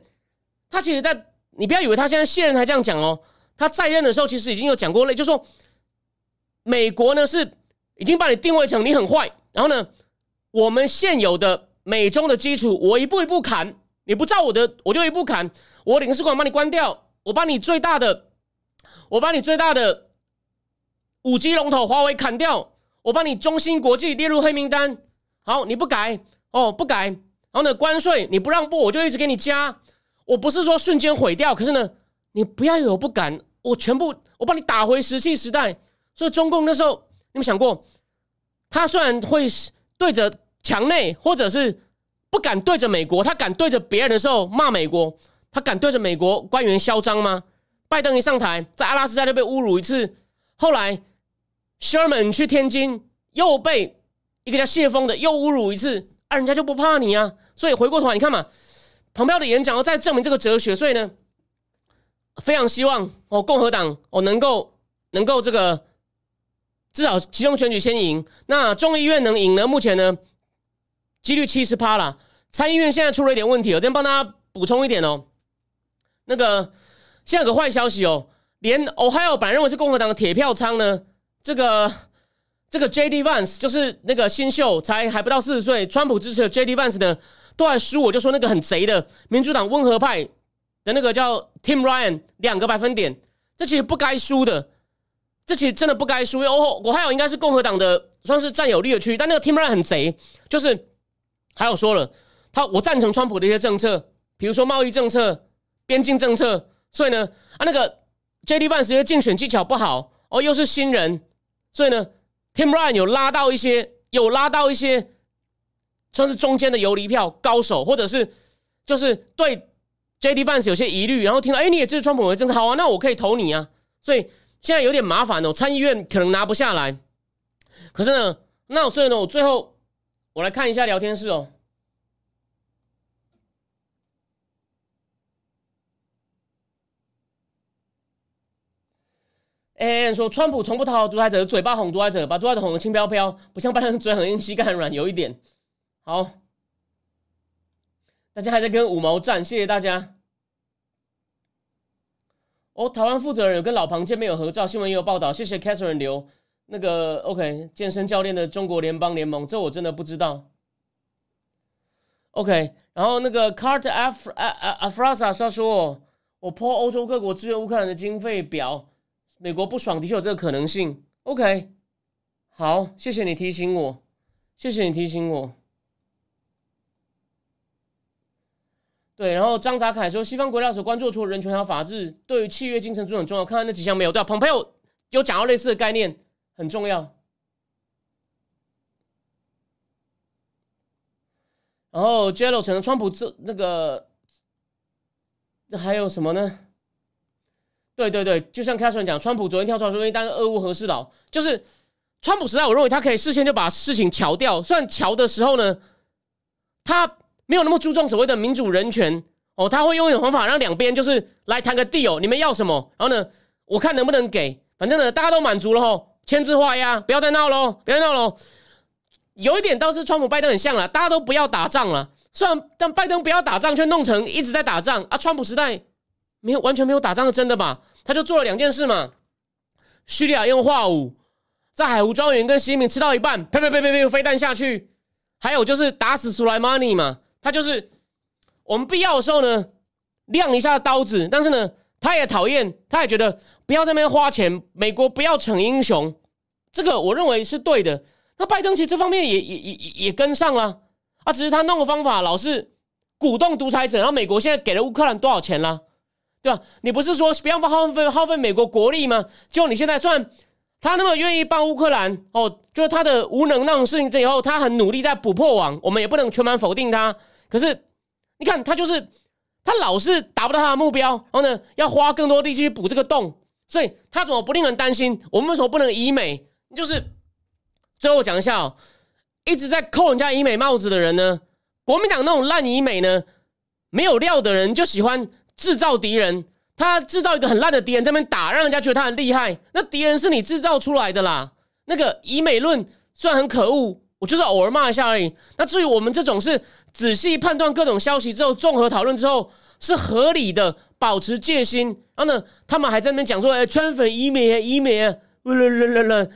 B: 他其实，在你不要以为他现在卸任才这样讲哦。他在任的时候，其实已经有讲过类，就说美国呢是已经把你定位成你很坏，然后呢，我们现有的美中的基础，我一步一步砍，你不照我的，我就一步砍，我领事馆把你关掉，我把你最大的，我把你最大的五 G 龙头华为砍掉，我把你中芯国际列入黑名单，好，你不改哦，不改，然后呢，关税你不让步，我就一直给你加，我不是说瞬间毁掉，可是呢，你不要以为我不敢。我全部，我把你打回石器时代。所以中共那时候，你们想过，他虽然会对着墙内，或者是不敢对着美国，他敢对着别人的时候骂美国，他敢对着美国官员嚣张吗？拜登一上台，在阿拉斯加就被侮辱一次，后来 Sherman 去天津又被一个叫谢峰的又侮辱一次，啊，人家就不怕你啊。所以回过头来，你看嘛，蓬佩奥的演讲要再证明这个哲学，所以呢。非常希望哦，共和党哦能够能够这个至少其中选举先赢。那众议院能赢呢？目前呢几率七十趴了。参议院现在出了一点问题，我先帮大家补充一点哦。那个现在有个坏消息哦，连 Ohio 本来认为是共和党的铁票仓呢，这个这个 J.D. Vance 就是那个新秀，才还不到四十岁，川普支持的 J.D. Vance 呢都还输，我就说那个很贼的民主党温和派。的那个叫 Tim Ryan 两个百分点，这其实不该输的，这其实真的不该输。哦，我还有应该是共和党的算是占有率的区域，但那个 Tim Ryan 很贼，就是还有说了，他我赞成川普的一些政策，比如说贸易政策、边境政策，所以呢啊那个 J D Vance 的竞选技巧不好哦，又是新人，所以呢 Tim Ryan 有拉到一些有拉到一些算是中间的游离票高手，或者是就是对。J D fans 有些疑虑，然后听到哎，你也支持川普的政策，好啊，那我可以投你啊。所以现在有点麻烦哦，参议院可能拿不下来。可是呢，那所以呢，我最后我来看一下聊天室哦。哎，说川普从不讨好独裁者，嘴巴哄独裁者，把独裁者哄得轻飘飘，不像拜登嘴很硬，膝盖很软，有一点好。大家还在跟五毛战，谢谢大家。哦，台湾负责人有跟老庞见面有合照，新闻也有报道。谢谢 Catherine 刘那个 OK 健身教练的中国联邦联盟，这我真的不知道。OK，然后那个 Cart Af Af Afrasa 他说：“我破欧洲各国支援乌克兰的经费表，美国不爽，的确有这个可能性。”OK，好，谢谢你提醒我，谢谢你提醒我。对，然后张扎凯说，西方国家所关注除了人权和法治，对于契约精神都很重要。看看那几项没有？对，蓬佩奥有讲到类似的概念，很重要。然后 Jello 成了川普这那个，那还有什么呢？对对对，就像 Catherine 讲，川普昨天跳出来说，因为当俄乌和事佬，就是川普时代，我认为他可以事先就把事情调掉。虽然调的时候呢，他。没有那么注重所谓的民主人权哦，他会用一种方法让两边就是来谈个 deal，你们要什么？然后呢，我看能不能给，反正呢大家都满足了吼，签字画押，不要再闹喽，不要闹喽。有一点倒是川普拜登很像了，大家都不要打仗了。虽然但拜登不要打仗，却弄成一直在打仗啊。川普时代没有完全没有打仗是真的吧？他就做了两件事嘛，叙利亚用化武，在海湖庄园跟习近平吃到一半，呸呸呸呸呸，飞弹下去，还有就是打死苏莱马尼嘛。他就是我们必要的时候呢，亮一下刀子，但是呢，他也讨厌，他也觉得不要在那边花钱，美国不要逞英雄，这个我认为是对的。那拜登其实这方面也也也也跟上了啊，只是他弄的方法老是鼓动独裁者，然后美国现在给了乌克兰多少钱了，对吧？你不是说不要耗费耗费美国国力吗？就你现在算他那么愿意帮乌克兰哦，就是他的无能那种事情之后，他很努力在补破网，我们也不能全盘否定他。可是你看他就是他老是达不到他的目标，然后呢要花更多力气去补这个洞，所以他怎么不令人担心？我们为什么不能以美？就是。最后讲一下哦，一直在扣人家医美帽子的人呢，国民党那种烂医美呢，没有料的人就喜欢制造敌人，他制造一个很烂的敌人在那边打，让人家觉得他很厉害。那敌人是你制造出来的啦。那个医美论虽然很可恶，我就是偶尔骂一下而已。那至于我们这种是仔细判断各种消息之后，综合讨论之后是合理的，保持戒心。然后呢，他们还在那边讲说，哎，圈粉医美啊，医美啊。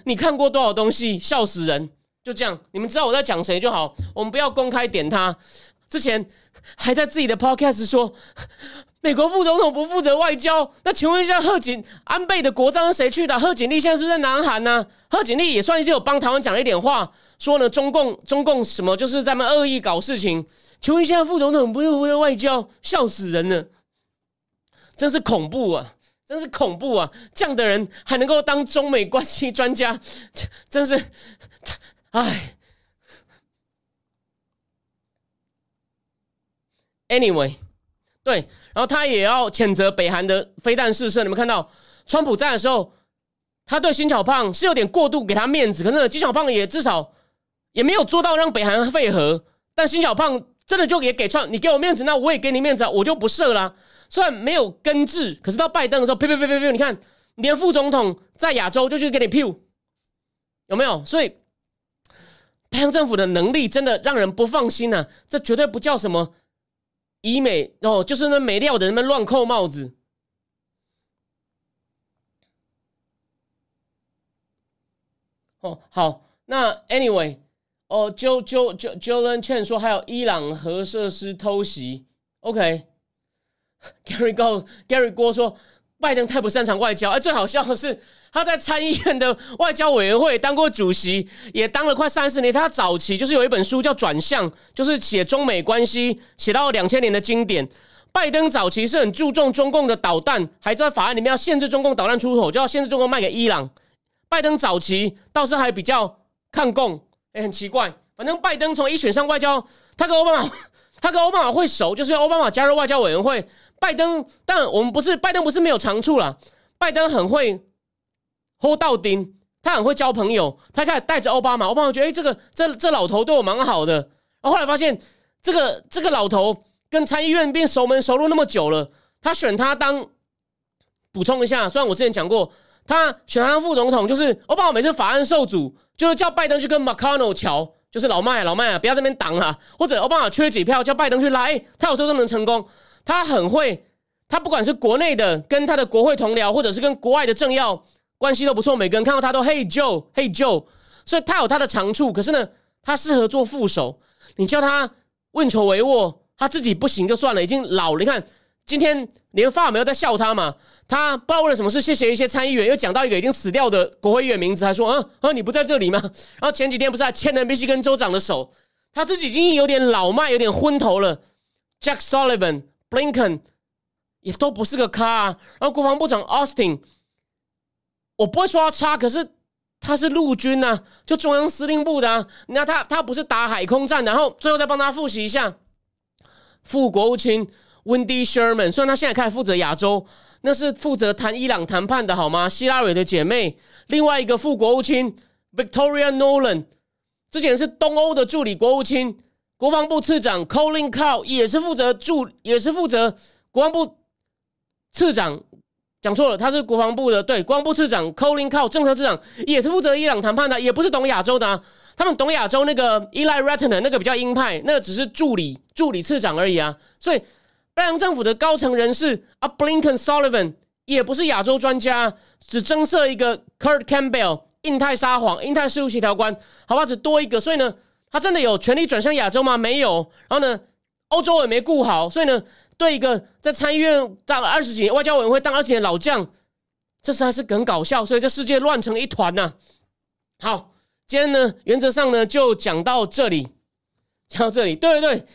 B: 你看过多少东西？笑死人！就这样，你们知道我在讲谁就好。我们不要公开点他。之前还在自己的 podcast 说美国副总统不负责外交。那请问一下，贺锦安倍的国葬是谁去的？贺锦丽现在是在南韩呢？贺锦丽也算是有帮台湾讲一点话，说呢中共中共什么就是在那恶意搞事情。请问一下，副总统不负责外交，笑死人了，真是恐怖啊！真是恐怖啊！这样的人还能够当中美关系专家，真是，唉。Anyway，对，然后他也要谴责北韩的飞弹试射。你们看到，川普在的时候，他对金小胖是有点过度给他面子，可是金小胖也至少也没有做到让北韩废核。但金小胖真的就也给创，你给我面子，那我也给你面子，我就不射了。虽然没有根治，可是到拜登的时候，呸呸呸呸呸！你看，连副总统在亚洲就去给你 p 有没有？所以，拜登政府的能力真的让人不放心呐！这绝对不叫什么医美哦，就是那没料的人们乱扣帽子。哦，好，那 anyway，哦，就就就就跟劝说，还有伊朗核设施偷袭，OK。Gary 告 Gary 郭说，拜登太不擅长外交。而最好笑的是，他在参议院的外交委员会当过主席，也当了快三十年。他早期就是有一本书叫《转向》，就是写中美关系，写到两千年的经典。拜登早期是很注重中共的导弹，还在法案里面要限制中共导弹出口，就要限制中共卖给伊朗。拜登早期倒是还比较抗共，哎，很奇怪。反正拜登从一选上外交，他跟奥巴马，他跟奥巴马会熟，就是奥巴马加入外交委员会。拜登，但我们不是拜登，不是没有长处了。拜登很会 hold 到钉，他很会交朋友。他开始带着奥巴马，奥巴马觉得，哎，这个这这老头对我蛮好的。然后后来发现，这个这个老头跟参议院变熟门熟路那么久了，他选他当补充一下，虽然我之前讲过，他选他副总统，就是奥巴马每次法案受阻，就是叫拜登去跟 McConnell 桥，就是老麦老麦啊，不要在那边挡啊，或者奥巴马缺几票，叫拜登去拉，哎，他有时候都能成功。他很会，他不管是国内的跟他的国会同僚，或者是跟国外的政要关系都不错，每个人看到他都 Hey Joe，Hey Joe，所以他有他的长处。可是呢，他适合做副手。你叫他运筹帷幄，他自己不行就算了，已经老了。你看今天连发没有在笑他嘛？他不知道为了什么事，谢谢一些参议员，又讲到一个已经死掉的国会议员名字，还说嗯啊你不在这里吗？然后前几天不是还牵了密西根州长的手？他自己已经有点老迈，有点昏头了。Jack Sullivan。Blinken 也都不是个咖，啊。然后国防部长 Austin，我不会说他差，可是他是陆军呐，就中央司令部的。啊那他他不是打海空战，然后最后再帮他复习一下。副国务卿 Wendy Sherman，虽然他现在开始负责亚洲，那是负责谈伊朗谈判的好吗？希拉蕊的姐妹。另外一个副国务卿 Victoria Nolan，之前是东欧的助理国务卿。国防部次长 Colin Cow 也是负责助，也是负责国防部次长，讲错了，他是国防部的，对，国防部次长 Colin Cow 政策次长也是负责伊朗谈判的，也不是懂亚洲的，啊他们懂亚洲那个 Eli Ratner 那个比较鹰派，那个只是助理助理次长而已啊，所以拜登政府的高层人士啊，Blinken Sullivan 也不是亚洲专家，只增设一个 Kurt Campbell 印太撒谎印太事务协调官，好吧，只多一个，所以呢。他真的有权利转向亚洲吗？没有。然后呢，欧洲也没顾好，所以呢，对一个在参议院当了二十几年、外交委员会当二十几年老将，这实在是很搞笑。所以这世界乱成一团呐。好，今天呢，原则上呢就讲到这里，讲到这里。对对对，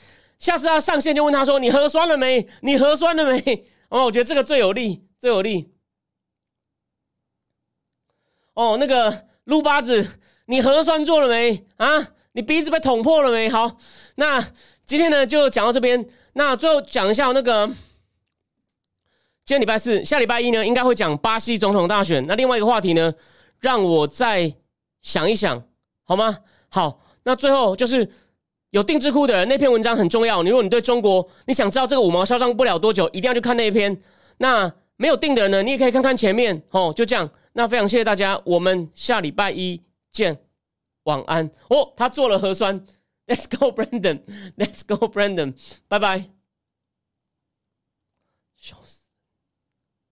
B: 下次他上线就问他说：“你核酸了没？你核酸了没？” 哦，我觉得这个最有利，最有利。哦，那个撸八子，你核酸做了没啊？你鼻子被捅破了没？好，那今天呢就讲到这边。那最后讲一下那个，今天礼拜四，下礼拜一呢应该会讲巴西总统大选。那另外一个话题呢，让我再想一想，好吗？好，那最后就是有定制库的人，那篇文章很重要。你如果你对中国，你想知道这个五毛嚣张不了多久，一定要去看那一篇。那没有定的人呢，你也可以看看前面。哦，就这样。那非常谢谢大家，我们下礼拜一见，晚安。哦，他做了核酸，Let's go brendon let's go brendon 拜拜。